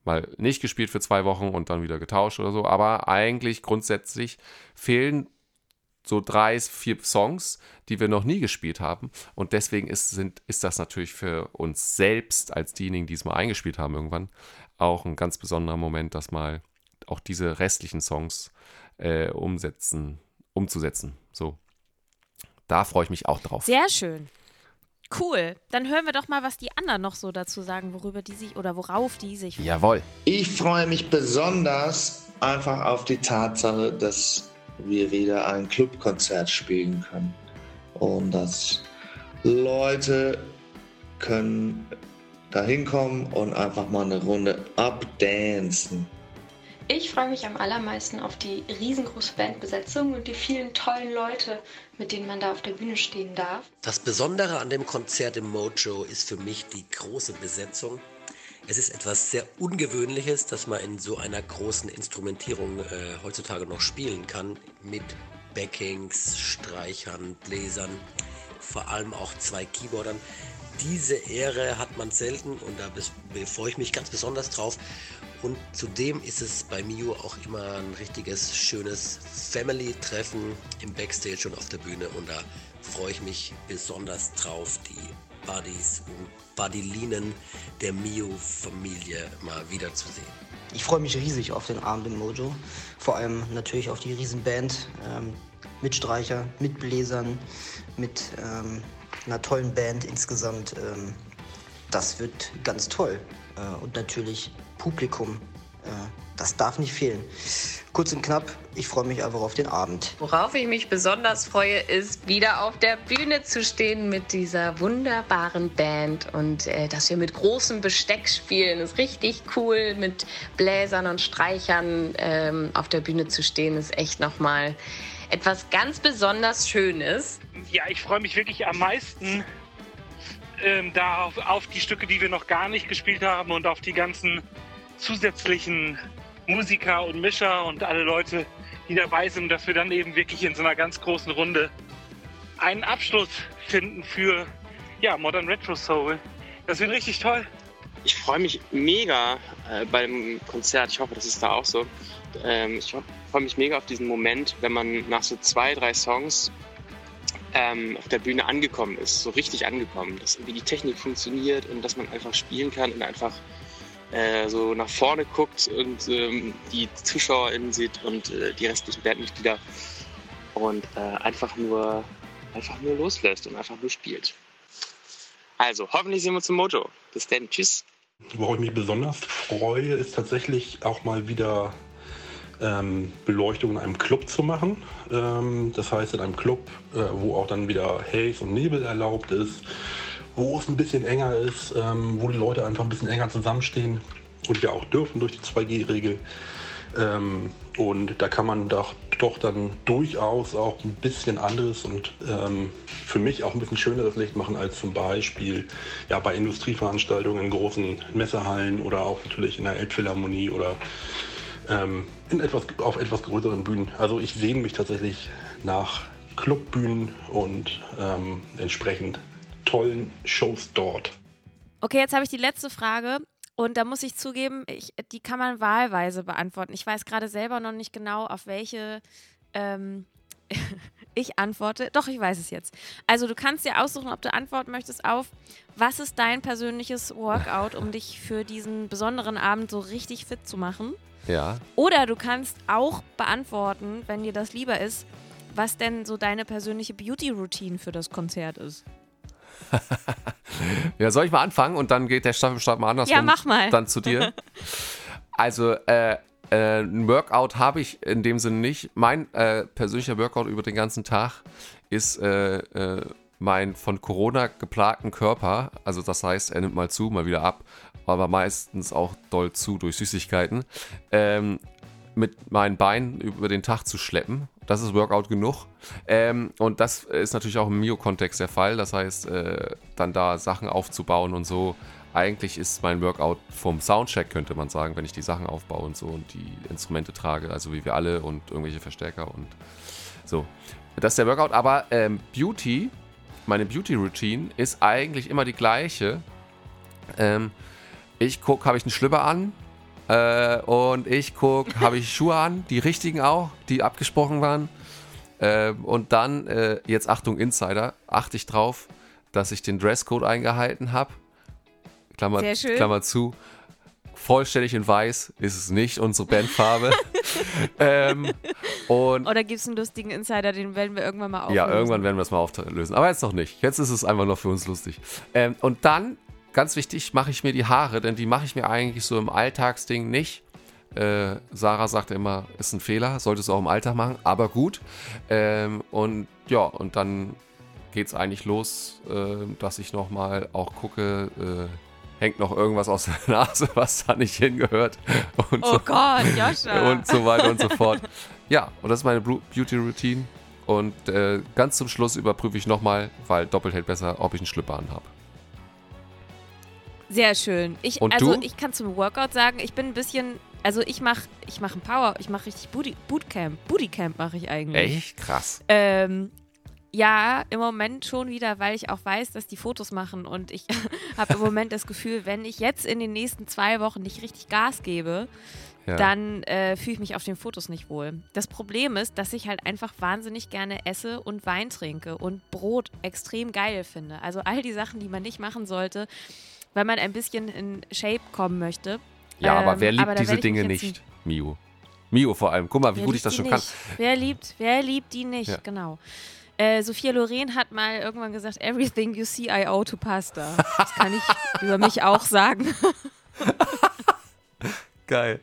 [SPEAKER 2] mal nicht gespielt für zwei Wochen und dann wieder getauscht oder so. Aber eigentlich grundsätzlich fehlen so drei, vier Songs, die wir noch nie gespielt haben. Und deswegen ist, sind, ist das natürlich für uns selbst, als diejenigen, die es mal eingespielt haben irgendwann, auch ein ganz besonderer Moment, das mal auch diese restlichen Songs äh, umsetzen, umzusetzen. So. Da freue ich mich auch drauf.
[SPEAKER 1] Sehr schön. Cool. Dann hören wir doch mal, was die anderen noch so dazu sagen, worüber die sich oder worauf die sich.
[SPEAKER 2] Jawohl.
[SPEAKER 3] Ich freue mich besonders einfach auf die Tatsache, dass wir wieder ein Clubkonzert spielen können. Und dass Leute können da hinkommen und einfach mal eine Runde abdancen.
[SPEAKER 4] Ich freue mich am allermeisten auf die riesengroße Bandbesetzung und die vielen tollen Leute, mit denen man da auf der Bühne stehen darf.
[SPEAKER 5] Das Besondere an dem Konzert im Mojo ist für mich die große Besetzung. Es ist etwas sehr Ungewöhnliches, dass man in so einer großen Instrumentierung äh, heutzutage noch spielen kann. Mit Backings, Streichern, Bläsern, vor allem auch zwei Keyboardern. Diese Ehre hat man selten und da freue ich mich ganz besonders drauf. Und zudem ist es bei Mio auch immer ein richtiges schönes Family-Treffen im Backstage und auf der Bühne. Und da freue ich mich besonders drauf, die Buddies und Buddylinen der Mio-Familie mal wiederzusehen.
[SPEAKER 6] Ich freue mich riesig auf den Abend im Mojo. Vor allem natürlich auf die Riesenband ähm, mit Streicher, mit Bläsern, mit ähm, einer tollen Band insgesamt. Ähm, das wird ganz toll. Äh, und natürlich Publikum. Äh, das darf nicht fehlen. Kurz und knapp, ich freue mich einfach auf den Abend.
[SPEAKER 7] Worauf ich mich besonders freue, ist wieder auf der Bühne zu stehen mit dieser wunderbaren Band und äh, dass wir mit großem Besteck spielen, ist richtig cool. Mit Bläsern und Streichern ähm, auf der Bühne zu stehen, ist echt nochmal etwas ganz besonders Schönes.
[SPEAKER 8] Ja, ich freue mich wirklich am meisten ähm, da auf, auf die Stücke, die wir noch gar nicht gespielt haben und auf die ganzen zusätzlichen Musiker und Mischer und alle Leute, die dabei sind, dass wir dann eben wirklich in so einer ganz großen Runde einen Abschluss finden für ja, Modern Retro Soul. Das wird richtig toll.
[SPEAKER 9] Ich freue mich mega äh, beim Konzert. Ich hoffe, das ist da auch so. Ähm, ich freue mich mega auf diesen Moment, wenn man nach so zwei, drei Songs ähm, auf der Bühne angekommen ist, so richtig angekommen, dass irgendwie die Technik funktioniert und dass man einfach spielen kann und einfach äh, so nach vorne guckt und ähm, die ZuschauerInnen sieht und äh, die restlichen Bandmitglieder und äh, einfach nur einfach nur loslässt und einfach nur spielt. Also, hoffentlich sehen wir uns im Mojo. Bis dann, tschüss.
[SPEAKER 10] Worauf ich mich besonders freue, ist tatsächlich auch mal wieder ähm, Beleuchtung in einem Club zu machen. Ähm, das heißt in einem Club, äh, wo auch dann wieder Haze und Nebel erlaubt ist, wo es ein bisschen enger ist, ähm, wo die Leute einfach ein bisschen enger zusammenstehen und ja auch dürfen durch die 2G-Regel. Ähm, und da kann man doch, doch dann durchaus auch ein bisschen anderes und ähm, für mich auch ein bisschen schöneres Licht machen als zum Beispiel ja, bei Industrieveranstaltungen in großen Messehallen oder auch natürlich in der Elbphilharmonie oder ähm, in etwas, auf etwas größeren Bühnen. Also ich sehne mich tatsächlich nach Clubbühnen und ähm, entsprechend tollen Shows dort.
[SPEAKER 1] Okay, jetzt habe ich die letzte Frage. Und da muss ich zugeben, ich, die kann man wahlweise beantworten. Ich weiß gerade selber noch nicht genau, auf welche ähm, ich antworte. Doch, ich weiß es jetzt. Also du kannst dir aussuchen, ob du antworten möchtest auf, was ist dein persönliches Workout, um dich für diesen besonderen Abend so richtig fit zu machen?
[SPEAKER 2] Ja.
[SPEAKER 1] Oder du kannst auch beantworten, wenn dir das lieber ist, was denn so deine persönliche Beauty-Routine für das Konzert ist.
[SPEAKER 2] ja, soll ich mal anfangen und dann geht der Staffelstab mal andersrum.
[SPEAKER 1] Ja, mach mal.
[SPEAKER 2] Dann zu dir. Also, äh, Äh, ein Workout habe ich in dem Sinne nicht. Mein äh, persönlicher Workout über den ganzen Tag ist äh, äh, mein von Corona geplagten Körper. Also das heißt, er nimmt mal zu, mal wieder ab, aber meistens auch doll zu durch Süßigkeiten. Ähm, mit meinen Beinen über den Tag zu schleppen. Das ist Workout genug. Ähm, und das ist natürlich auch im Mio-Kontext der Fall. Das heißt, äh, dann da Sachen aufzubauen und so. Eigentlich ist mein Workout vom Soundcheck, könnte man sagen, wenn ich die Sachen aufbaue und so und die Instrumente trage, also wie wir alle und irgendwelche Verstärker und so. Das ist der Workout. Aber ähm, Beauty, meine Beauty-Routine ist eigentlich immer die gleiche. Ähm, ich gucke, habe ich einen Schlüpper an, äh, und ich gucke, habe ich Schuhe an, die richtigen auch, die abgesprochen waren. Äh, und dann, äh, jetzt Achtung Insider, achte ich drauf, dass ich den Dresscode eingehalten habe. Klammer, Klammer zu. Vollständig in weiß ist es nicht unsere Bandfarbe. ähm, und
[SPEAKER 1] Oder gibt es einen lustigen Insider, den werden wir irgendwann mal auflösen?
[SPEAKER 2] Ja, irgendwann werden wir es mal auflösen. Aber jetzt noch nicht. Jetzt ist es einfach noch für uns lustig. Ähm, und dann ganz wichtig, mache ich mir die Haare, denn die mache ich mir eigentlich so im Alltagsding nicht. Äh, Sarah sagte immer, ist ein Fehler, solltest du auch im Alltag machen, aber gut. Ähm, und ja, und dann geht es eigentlich los, äh, dass ich nochmal auch gucke, äh, hängt noch irgendwas aus der Nase, was da nicht hingehört.
[SPEAKER 1] Und oh so, Gott, Joscha.
[SPEAKER 2] Und so weiter und so fort. Ja, und das ist meine Beauty-Routine. Und äh, ganz zum Schluss überprüfe ich nochmal, weil doppelt hält besser, ob ich einen Schlüpper anhabe.
[SPEAKER 1] Sehr schön. Ich,
[SPEAKER 2] Und
[SPEAKER 1] also
[SPEAKER 2] du?
[SPEAKER 1] ich kann zum Workout sagen, ich bin ein bisschen, also ich mache ich mach ein Power, ich mache richtig Booty, Bootcamp. Bootycamp mache ich eigentlich.
[SPEAKER 2] Echt krass.
[SPEAKER 1] Ähm, ja, im Moment schon wieder, weil ich auch weiß, dass die Fotos machen und ich habe im Moment das Gefühl, wenn ich jetzt in den nächsten zwei Wochen nicht richtig Gas gebe, ja. dann äh, fühle ich mich auf den Fotos nicht wohl. Das Problem ist, dass ich halt einfach wahnsinnig gerne esse und Wein trinke und Brot extrem geil finde. Also all die Sachen, die man nicht machen sollte, weil man ein bisschen in Shape kommen möchte.
[SPEAKER 2] Ja, ähm, aber wer liebt aber diese Dinge nicht? Mio. Mio vor allem. Guck mal, wie gut ich das schon
[SPEAKER 1] nicht?
[SPEAKER 2] kann.
[SPEAKER 1] Wer liebt, wer liebt die nicht? Ja. Genau. Äh, Sophia Loren hat mal irgendwann gesagt, everything you see I owe to pasta. Das kann ich über mich auch sagen.
[SPEAKER 2] Geil.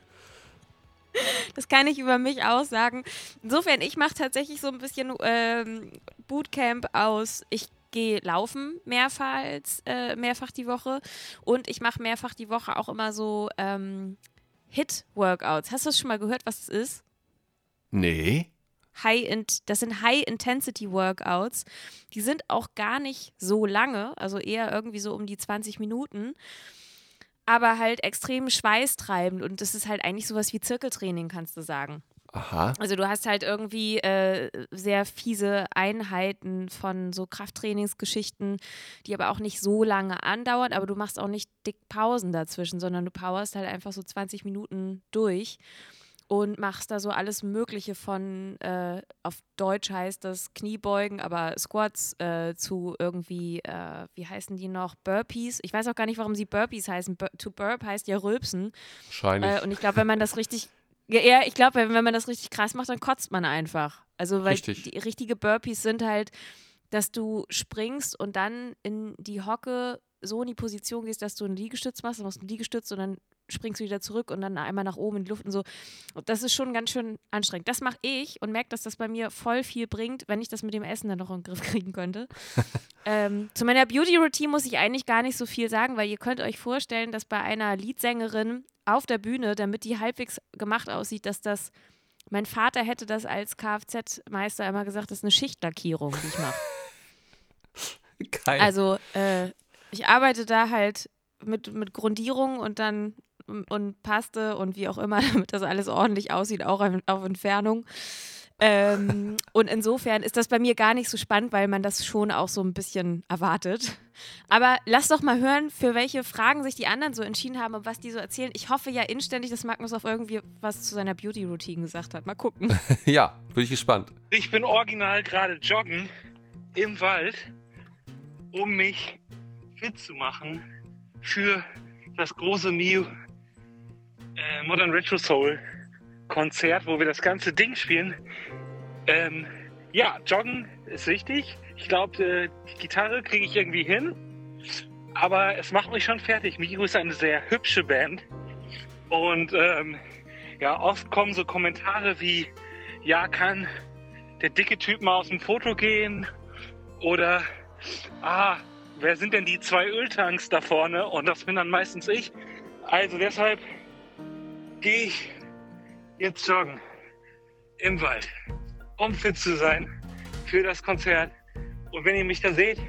[SPEAKER 1] Das kann ich über mich auch sagen. Insofern, ich mache tatsächlich so ein bisschen ähm, Bootcamp aus. Ich gehe laufen mehrfach, äh, mehrfach die Woche und ich mache mehrfach die Woche auch immer so ähm, Hit-Workouts. Hast du das schon mal gehört, was das ist?
[SPEAKER 2] Nee.
[SPEAKER 1] High -in das sind High-Intensity-Workouts. Die sind auch gar nicht so lange, also eher irgendwie so um die 20 Minuten, aber halt extrem schweißtreibend und das ist halt eigentlich sowas wie Zirkeltraining, kannst du sagen.
[SPEAKER 2] Aha.
[SPEAKER 1] Also du hast halt irgendwie äh, sehr fiese Einheiten von so Krafttrainingsgeschichten, die aber auch nicht so lange andauern, aber du machst auch nicht dick Pausen dazwischen, sondern du powerst halt einfach so 20 Minuten durch und machst da so alles Mögliche von, äh, auf Deutsch heißt das Kniebeugen, aber Squats äh, zu irgendwie, äh, wie heißen die noch, Burpees. Ich weiß auch gar nicht, warum sie Burpees heißen. Bur to Burp heißt ja Rülpsen.
[SPEAKER 2] Wahrscheinlich.
[SPEAKER 1] Äh, und ich glaube, wenn man das richtig ja, ja ich glaube, wenn man das richtig krass macht, dann kotzt man einfach. Also, weil
[SPEAKER 2] Richtig.
[SPEAKER 1] die richtige Burpees sind halt, dass du springst und dann in die Hocke so in die Position gehst, dass du einen Liegestütz machst, dann machst du einen Liegestütz und dann springst du wieder zurück und dann einmal nach oben in die Luft und so. Das ist schon ganz schön anstrengend. Das mache ich und merke, dass das bei mir voll viel bringt, wenn ich das mit dem Essen dann noch in den Griff kriegen könnte. ähm, zu meiner Beauty-Routine muss ich eigentlich gar nicht so viel sagen, weil ihr könnt euch vorstellen, dass bei einer Leadsängerin auf der Bühne, damit die halbwegs gemacht aussieht, dass das mein Vater hätte das als Kfz-Meister immer gesagt, das ist eine Schichtlackierung, die ich mache.
[SPEAKER 2] Geil.
[SPEAKER 1] Also äh, ich arbeite da halt mit, mit Grundierung und dann und Paste und wie auch immer, damit das alles ordentlich aussieht, auch auf, Entfernung. ähm, und insofern ist das bei mir gar nicht so spannend, weil man das schon auch so ein bisschen erwartet. Aber lass doch mal hören, für welche Fragen sich die anderen so entschieden haben und was die so erzählen. Ich hoffe ja inständig, dass Magnus auf irgendwie was zu seiner Beauty-Routine gesagt hat. Mal gucken.
[SPEAKER 2] ja, bin ich gespannt.
[SPEAKER 8] Ich bin original gerade joggen im Wald, um mich fit zu machen für das große Mio äh, Modern Retro Soul Konzert, wo wir das ganze Ding spielen. Ähm, ja, Joggen ist wichtig. Ich glaube, äh, die Gitarre kriege ich irgendwie hin. Aber es macht mich schon fertig. Mio ist eine sehr hübsche Band. Und ähm, ja, oft kommen so Kommentare wie, ja, kann der dicke Typ mal aus dem Foto gehen? Oder, ah, wer sind denn die zwei Öltanks da vorne? Und das bin dann meistens ich. Also deshalb gehe ich jetzt joggen im Wald, um fit zu sein für das Konzert. Und wenn ihr mich da seht,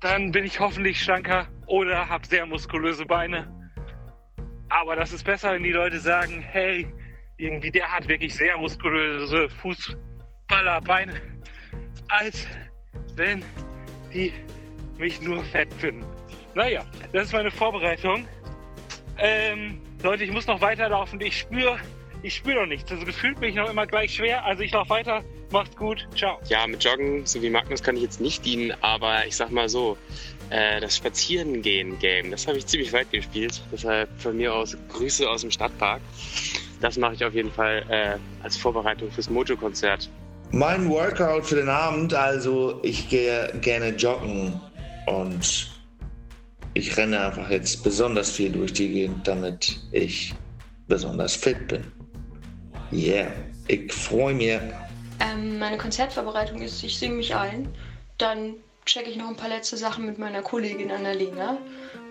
[SPEAKER 8] dann bin ich hoffentlich schlanker oder habe sehr muskulöse Beine. Aber das ist besser, wenn die Leute sagen, hey, irgendwie der hat wirklich sehr muskulöse Fußballerbeine, als wenn die mich nur fett finden. Naja, das ist meine Vorbereitung. Ähm, Leute, ich muss noch weiterlaufen. Ich spüre ich spüre noch nichts. Also gefühlt bin ich noch immer gleich schwer. Also ich laufe weiter. Macht's gut. Ciao.
[SPEAKER 9] Ja, mit Joggen, so wie Magnus, kann ich jetzt nicht dienen. Aber ich sag mal so, äh, das Spazierengehen-Game, das habe ich ziemlich weit gespielt. Deshalb von mir aus Grüße aus dem Stadtpark. Das mache ich auf jeden Fall äh, als Vorbereitung fürs Mojo-Konzert.
[SPEAKER 3] Mein Workout für den Abend, also ich gehe gerne joggen und ich renne einfach jetzt besonders viel durch die Gegend, damit ich besonders fit bin. Yeah, ich freue mich.
[SPEAKER 4] Ähm, meine Konzertvorbereitung ist, ich singe mich ein, dann checke ich noch ein paar letzte Sachen mit meiner Kollegin Annalena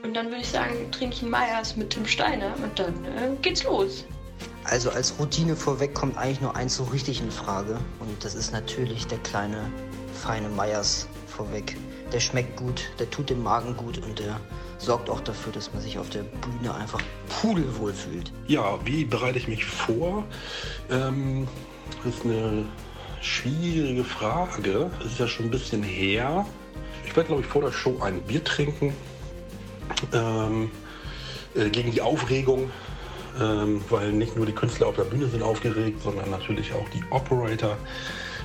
[SPEAKER 4] und dann würde ich sagen, trinke ich einen Meyers mit Tim Steiner und dann äh, geht's los.
[SPEAKER 6] Also als Routine vorweg kommt eigentlich nur eins so richtig in Frage und das ist natürlich der kleine, feine Meyers vorweg. Der schmeckt gut, der tut dem Magen gut und der sorgt auch dafür, dass man sich auf der Bühne einfach pudelwohl fühlt.
[SPEAKER 10] Ja, wie bereite ich mich vor? Ähm, das ist eine schwierige Frage. Es ist ja schon ein bisschen her. Ich werde, glaube ich, vor der Show ein Bier trinken. Ähm, äh, gegen die Aufregung, ähm, weil nicht nur die Künstler auf der Bühne sind aufgeregt, sondern natürlich auch die Operator.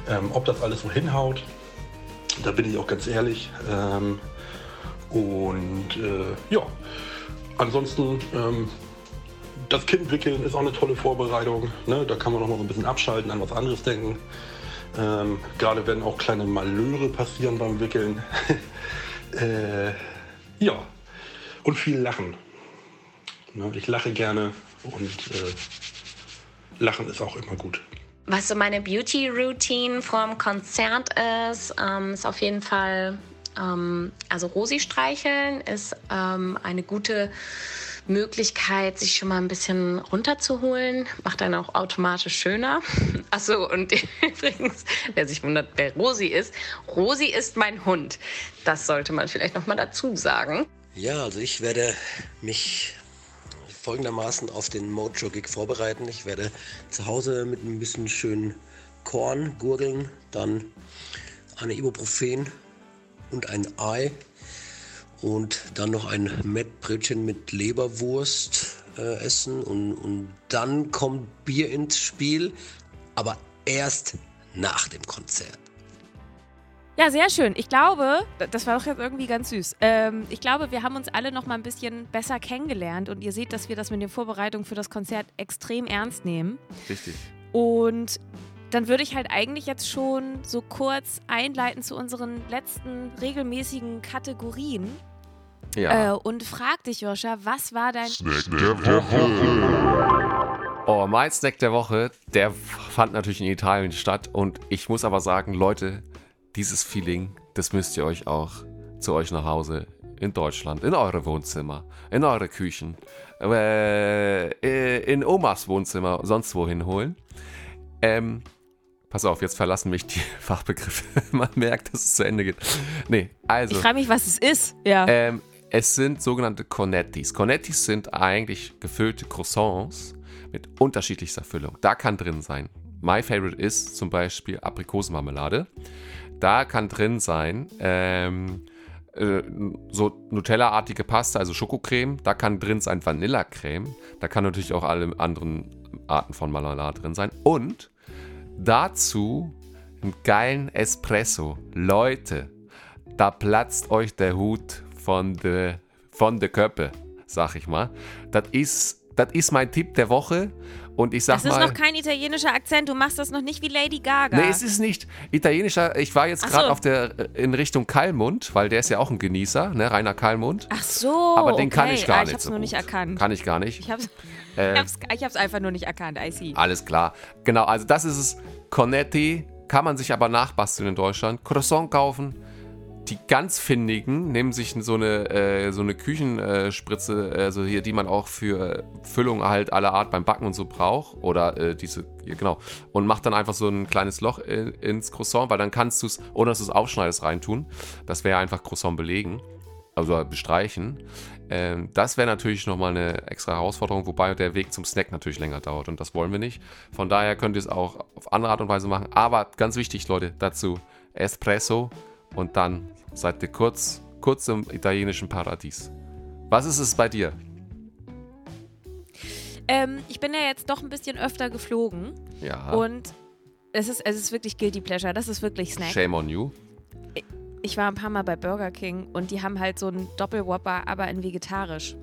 [SPEAKER 10] Ähm, ob das alles so hinhaut, da bin ich auch ganz ehrlich. Ähm, und äh, ja, ansonsten ähm, das Kind wickeln ist auch eine tolle Vorbereitung. Ne? Da kann man noch mal so ein bisschen abschalten, an was anderes denken. Ähm, Gerade wenn auch kleine Malöre passieren beim Wickeln. äh, ja, und viel Lachen. Ne? Ich lache gerne und äh, Lachen ist auch immer gut.
[SPEAKER 7] Was so meine Beauty-Routine vorm Konzert ist, ähm, ist auf jeden Fall ähm, also Rosi streicheln ist ähm, eine gute Möglichkeit, sich schon mal ein bisschen runterzuholen. Macht dann auch automatisch schöner. Achso, und übrigens, wer sich wundert, wer Rosi ist, Rosi ist mein Hund. Das sollte man vielleicht noch mal dazu sagen.
[SPEAKER 5] Ja, also ich werde mich folgendermaßen auf den Mojo-Gig vorbereiten. Ich werde zu Hause mit ein bisschen schön Korn gurgeln, dann eine Ibuprofen und ein Ei und dann noch ein Mettbrötchen mit Leberwurst äh, essen und, und dann kommt Bier ins Spiel, aber erst nach dem Konzert.
[SPEAKER 1] Ja, sehr schön. Ich glaube, das war doch jetzt irgendwie ganz süß. Ähm, ich glaube, wir haben uns alle noch mal ein bisschen besser kennengelernt und ihr seht, dass wir das mit den Vorbereitungen für das Konzert extrem ernst nehmen.
[SPEAKER 2] Richtig.
[SPEAKER 1] Und dann würde ich halt eigentlich jetzt schon so kurz einleiten zu unseren letzten regelmäßigen Kategorien.
[SPEAKER 2] Ja.
[SPEAKER 1] Äh, und frag dich, Joscha, was war dein
[SPEAKER 2] Snack der Woche? Oh, mein Snack der Woche, der fand natürlich in Italien statt. Und ich muss aber sagen, Leute, dieses Feeling, das müsst ihr euch auch zu euch nach Hause in Deutschland, in eure Wohnzimmer, in eure Küchen, äh, in Omas Wohnzimmer, sonst wohin holen. Ähm, Pass auf, jetzt verlassen mich die Fachbegriffe. Man merkt, dass es zu Ende geht. Nee, also.
[SPEAKER 1] Ich frage mich, was es ist. Ja.
[SPEAKER 2] Ähm, es sind sogenannte Cornettis. Cornettis sind eigentlich gefüllte Croissants mit unterschiedlichster Füllung. Da kann drin sein. My favorite ist zum Beispiel Aprikosenmarmelade. Da kann drin sein ähm, äh, so Nutella-artige Pasta, also Schokocreme. Da kann drin sein Vanillacreme. Da kann natürlich auch alle anderen Arten von Marmelade drin sein. Und Dazu einen geilen Espresso. Leute, da platzt euch der Hut von der von de Köppe, sag ich mal. Das ist, das ist mein Tipp der Woche. Und ich sag
[SPEAKER 1] Das ist
[SPEAKER 2] mal.
[SPEAKER 1] noch kein italienischer Akzent. Du machst das noch nicht wie Lady Gaga.
[SPEAKER 2] Nee, es ist nicht italienischer. Ich war jetzt gerade
[SPEAKER 1] so.
[SPEAKER 2] auf der in Richtung Kalmund, weil der ist ja auch ein Genießer, ne, Rainer Kalmund.
[SPEAKER 1] Ach so.
[SPEAKER 2] Aber den
[SPEAKER 1] okay.
[SPEAKER 2] kann ich gar
[SPEAKER 1] ah,
[SPEAKER 2] nicht
[SPEAKER 1] Ich hab's
[SPEAKER 2] so
[SPEAKER 1] nur
[SPEAKER 2] gut.
[SPEAKER 1] nicht erkannt.
[SPEAKER 2] Kann ich gar nicht.
[SPEAKER 1] Ich hab's,
[SPEAKER 2] Äh,
[SPEAKER 1] ich, hab's, ich hab's einfach nur nicht erkannt. I see.
[SPEAKER 2] Alles klar. Genau, also das ist es. Cornetti kann man sich aber nachbasteln in Deutschland. Croissant kaufen. Die ganz findigen nehmen sich so eine, äh, so eine Küchenspritze, also hier, die man auch für Füllung halt aller Art beim Backen und so braucht. Oder äh, diese, genau. Und macht dann einfach so ein kleines Loch in, ins Croissant, weil dann kannst du es, ohne dass du es aufschneidest, reintun. Das wäre einfach Croissant belegen. Also bestreichen. Ähm, das wäre natürlich nochmal eine extra Herausforderung, wobei der Weg zum Snack natürlich länger dauert und das wollen wir nicht. Von daher könnt ihr es auch auf andere Art und Weise machen. Aber ganz wichtig, Leute, dazu Espresso und dann seid ihr kurz, kurz im italienischen Paradies. Was ist es bei dir?
[SPEAKER 1] Ähm, ich bin ja jetzt doch ein bisschen öfter geflogen.
[SPEAKER 2] Ja.
[SPEAKER 1] Und es ist, es ist wirklich Guilty Pleasure. Das ist wirklich Snack.
[SPEAKER 2] Shame on you.
[SPEAKER 1] Ich war ein paar Mal bei Burger King und die haben halt so einen Doppelwhopper, aber in vegetarisch.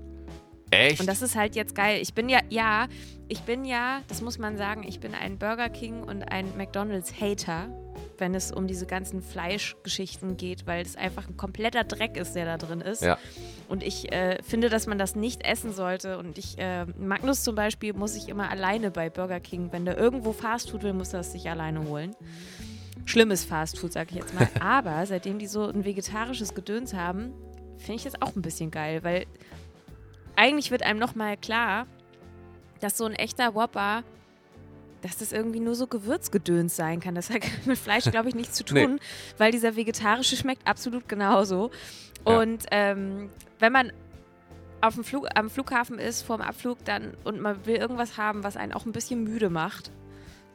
[SPEAKER 2] Echt?
[SPEAKER 1] Und das ist halt jetzt geil. Ich bin ja, ja, ich bin ja, das muss man sagen, ich bin ein Burger King und ein McDonalds-Hater, wenn es um diese ganzen Fleischgeschichten geht, weil es einfach ein kompletter Dreck ist, der da drin ist.
[SPEAKER 2] Ja.
[SPEAKER 1] Und ich äh, finde, dass man das nicht essen sollte. Und ich, äh, Magnus zum Beispiel, muss ich immer alleine bei Burger King, wenn der irgendwo Fastfood will, muss er es sich alleine holen. Schlimmes Fastfood, sag ich jetzt mal. Aber seitdem die so ein vegetarisches Gedöns haben, finde ich das auch ein bisschen geil, weil eigentlich wird einem nochmal klar, dass so ein echter Whopper, dass das irgendwie nur so Gewürzgedöns sein kann. Das hat mit Fleisch, glaube ich, nichts zu tun,
[SPEAKER 2] Nee.
[SPEAKER 1] weil dieser vegetarische schmeckt absolut genauso.
[SPEAKER 2] Ja.
[SPEAKER 1] Und ähm, wenn man auf dem Flug, am Flughafen ist, vorm Abflug, dann und man will irgendwas haben, was einen auch ein bisschen müde macht,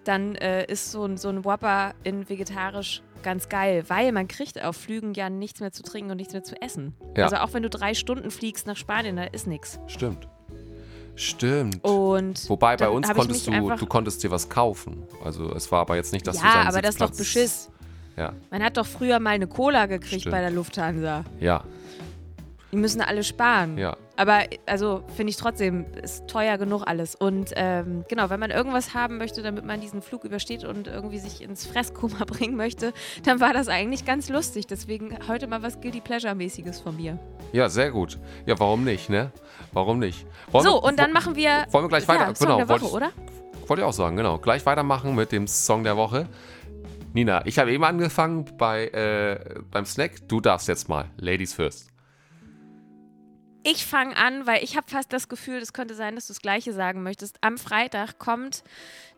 [SPEAKER 1] dann äh, ist so ein, so ein Whopper in vegetarisch ganz geil, weil man kriegt auf Flügen ja nichts mehr zu trinken und nichts mehr zu essen.
[SPEAKER 2] Ja.
[SPEAKER 1] Also auch wenn du drei Stunden fliegst nach Spanien, da ist nichts.
[SPEAKER 2] Stimmt. Stimmt.
[SPEAKER 1] Und
[SPEAKER 2] Wobei bei uns konntest du, du konntest dir was kaufen. Also es war aber jetzt nicht, dass du
[SPEAKER 1] ja, aber das ist doch
[SPEAKER 2] Sitzplatz-
[SPEAKER 1] Beschiss.
[SPEAKER 2] Ja,
[SPEAKER 1] Man hat doch früher mal eine Cola gekriegt
[SPEAKER 2] Stimmt.
[SPEAKER 1] bei der Lufthansa.
[SPEAKER 2] ja,
[SPEAKER 1] Die müssen alle sparen.
[SPEAKER 2] ja.
[SPEAKER 1] Aber also finde ich trotzdem, ist teuer genug alles. Und ähm, genau, wenn man irgendwas haben möchte, damit man diesen Flug übersteht und irgendwie sich ins Fresskoma bringen möchte, dann war das eigentlich ganz lustig. Deswegen heute mal was Guilty Pleasure-mäßiges von mir.
[SPEAKER 2] Ja, sehr gut. Ja, warum nicht, ne? Warum nicht? Wollen
[SPEAKER 1] so,
[SPEAKER 2] wir-
[SPEAKER 1] und dann machen wir.
[SPEAKER 2] Wollen wir gleich
[SPEAKER 1] ja,
[SPEAKER 2] weiter?
[SPEAKER 1] Song
[SPEAKER 2] genau,
[SPEAKER 1] der Woche,
[SPEAKER 2] wollte-
[SPEAKER 1] oder?
[SPEAKER 2] Wollte ich auch sagen, genau. Gleich weitermachen mit dem Song der Woche. Nina, ich habe eben angefangen bei, äh, beim Snack. Du darfst jetzt mal. Ladies first.
[SPEAKER 1] Ich fange an, weil ich habe fast das Gefühl, es könnte sein, dass du das Gleiche sagen möchtest. Am Freitag kommt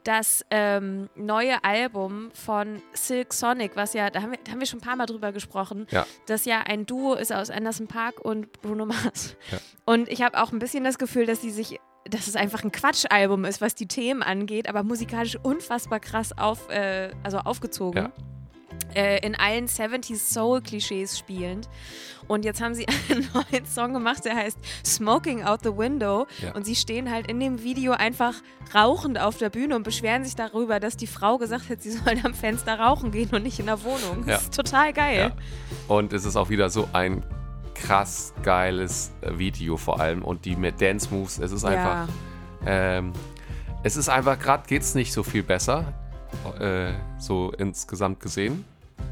[SPEAKER 1] das ähm, neue Album von Silk Sonic, was ja, da haben, wir, da haben wir schon ein paar Mal drüber gesprochen,
[SPEAKER 2] Ja.
[SPEAKER 1] das ja ein Duo ist aus Anderson Park und Bruno Mars.
[SPEAKER 2] Ja.
[SPEAKER 1] Und ich habe auch ein bisschen das Gefühl, dass die sich dass es einfach ein Quatschalbum ist, was die Themen angeht, aber musikalisch unfassbar krass auf, äh, also aufgezogen.
[SPEAKER 2] Ja.
[SPEAKER 1] Äh, in allen 70s Soul-Klischees spielend. Und jetzt haben sie einen neuen Song gemacht, der heißt Smoking Out the Window.
[SPEAKER 2] Ja.
[SPEAKER 1] Und sie stehen halt in dem Video einfach rauchend auf der Bühne und beschweren sich darüber, dass die Frau gesagt hat, sie sollen am Fenster rauchen gehen und nicht in der Wohnung.
[SPEAKER 2] Ja.
[SPEAKER 1] Das ist total geil.
[SPEAKER 2] Ja. Und es ist auch wieder so ein krass geiles äh, Video vor allem. Und die mit Dance Moves, es ist einfach. Ähm, es ist einfach, gerade geht es nicht so viel besser. Äh, so insgesamt gesehen.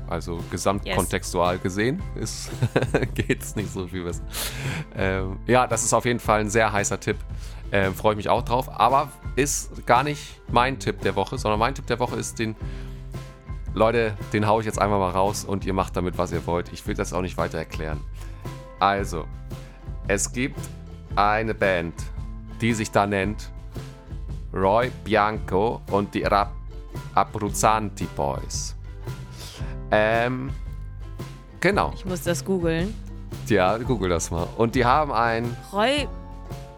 [SPEAKER 2] Also gesamtkontextual gesehen ist geht's nicht so viel besser. Ähm, ja, das ist auf jeden Fall ein sehr heißer Tipp. Ähm, Freue ich mich auch drauf. Aber ist gar nicht mein Tipp der Woche, sondern mein Tipp der Woche ist den. Leute, den hau ich jetzt einfach mal raus und ihr macht damit, was ihr wollt. Ich will das auch nicht weiter erklären. Also, es gibt eine Band, die sich da nennt Roy Bianco und die Rap Abruzzanti Boys. Ähm, genau.
[SPEAKER 1] Ich muss das googeln.
[SPEAKER 2] Ja, google das mal. Und die haben ein,
[SPEAKER 1] Roy,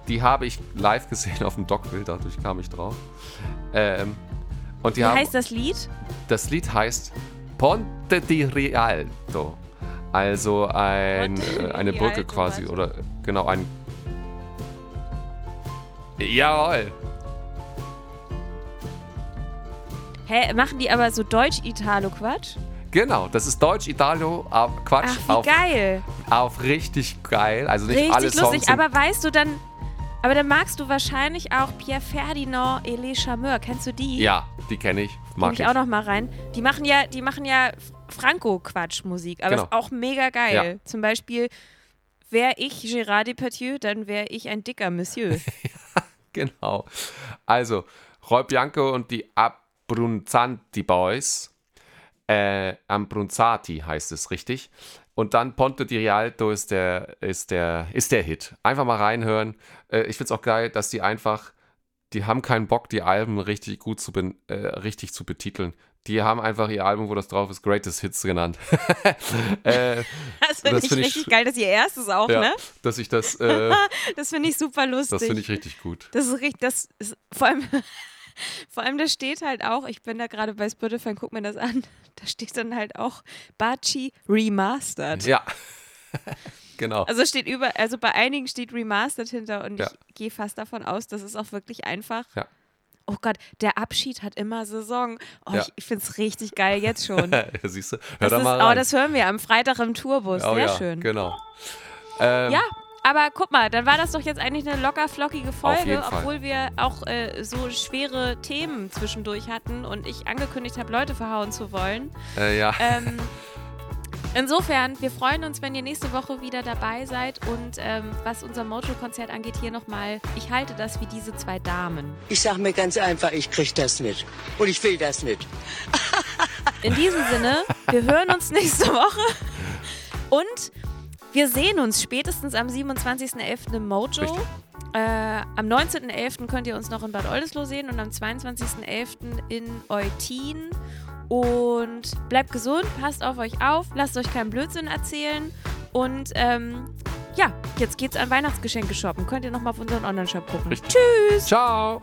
[SPEAKER 2] die habe ich live gesehen auf dem Dockbild, dadurch kam ich drauf. Ähm, und die
[SPEAKER 1] wie
[SPEAKER 2] haben,
[SPEAKER 1] heißt das Lied?
[SPEAKER 2] das Lied heißt Ponte di Rialto. Also ein, äh, eine Brücke quasi. Oder genau ein. Jawohl.
[SPEAKER 1] Hä, machen die aber so Deutsch-Italo-Quatsch?
[SPEAKER 2] Genau, das ist Deutsch, Italo, auf Quatsch,
[SPEAKER 1] Ach, wie
[SPEAKER 2] auf,
[SPEAKER 1] geil.
[SPEAKER 2] auf richtig geil. Also nicht
[SPEAKER 1] Richtig
[SPEAKER 2] alle Songs.
[SPEAKER 1] lustig. Aber weißt du, dann, Aber dann magst du wahrscheinlich auch Pierre Ferdinand et les Charmeurs. Kennst du die?
[SPEAKER 2] Ja, die kenne ich. Mag
[SPEAKER 1] Mag ich auch noch mal rein. Die machen ja, die machen ja Franco-Quatsch-Musik, aber
[SPEAKER 2] Genau.
[SPEAKER 1] ist auch mega geil. Zum Beispiel, wäre ich Gérard Depardieu, dann wäre ich ein dicker Monsieur.
[SPEAKER 2] Genau. Also, Roy Bianco und die Abbrunzanti Boys. Äh, Ambrunzati heißt es richtig. Und dann Ponte di Rialto ist der, ist der, ist der Hit. Einfach mal reinhören. Äh, ich finde es auch geil, dass die einfach, die haben keinen Bock, die Alben richtig gut zu, ben, äh, richtig zu betiteln. Die haben einfach ihr Album, wo das drauf ist, Greatest Hits genannt. äh,
[SPEAKER 1] Das finde ich
[SPEAKER 2] find ich
[SPEAKER 1] richtig
[SPEAKER 2] sch-
[SPEAKER 1] geil, dass ihr erstes auch,
[SPEAKER 2] ja,
[SPEAKER 1] ne?
[SPEAKER 2] dass ich das, äh,
[SPEAKER 1] Das finde ich super lustig.
[SPEAKER 2] das finde ich richtig gut.
[SPEAKER 1] Das ist richtig, das ist vor allem, vor allem, da steht halt auch, ich bin da gerade bei Spotify, guck mir das an, da steht dann halt auch Bachi Remastered.
[SPEAKER 2] Ja. genau.
[SPEAKER 1] Also steht über, also bei einigen steht Remastered hinter und
[SPEAKER 2] Ja.
[SPEAKER 1] ich gehe fast davon aus, dass es auch wirklich einfach.
[SPEAKER 2] Ja.
[SPEAKER 1] Oh Gott, der Abschied hat immer Saison. Oh,
[SPEAKER 2] Ja.
[SPEAKER 1] ich, ich finde es richtig geil jetzt schon.
[SPEAKER 2] Siehst du? Hör
[SPEAKER 1] Das
[SPEAKER 2] da
[SPEAKER 1] ist,
[SPEAKER 2] mal
[SPEAKER 1] oh,
[SPEAKER 2] rein.
[SPEAKER 1] das hören wir am Freitag im Tourbus.
[SPEAKER 2] oh,
[SPEAKER 1] Sehr schön.
[SPEAKER 2] Genau. Ähm,
[SPEAKER 1] Ja, aber guck mal, dann war das doch jetzt eigentlich eine locker flockige Folge, obwohl wir auch äh, so schwere Themen zwischendurch hatten und ich angekündigt habe, Leute verhauen zu wollen.
[SPEAKER 2] Äh, ja.
[SPEAKER 1] Ähm, insofern, wir freuen uns, wenn ihr nächste Woche wieder dabei seid und ähm, was unser Mojo-Konzert angeht, hier nochmal, ich halte das wie diese zwei Damen.
[SPEAKER 11] Ich sag mir ganz einfach, ich krieg das nicht. Und ich will das nicht.
[SPEAKER 1] In diesem Sinne, wir hören uns nächste Woche und wir sehen uns spätestens am 27.11. im Mojo.
[SPEAKER 2] Richtig.
[SPEAKER 1] Äh, am 19.11. könnt ihr uns noch in Bad Oldesloe sehen und am 22.11. in Eutin. Und bleibt gesund, passt auf euch auf, lasst euch keinen Blödsinn erzählen. Und ähm, ja, jetzt geht's an Weihnachtsgeschenke shoppen. Könnt ihr nochmal auf unseren Online-Shop gucken.
[SPEAKER 2] Richtig.
[SPEAKER 1] Tschüss!
[SPEAKER 2] Ciao.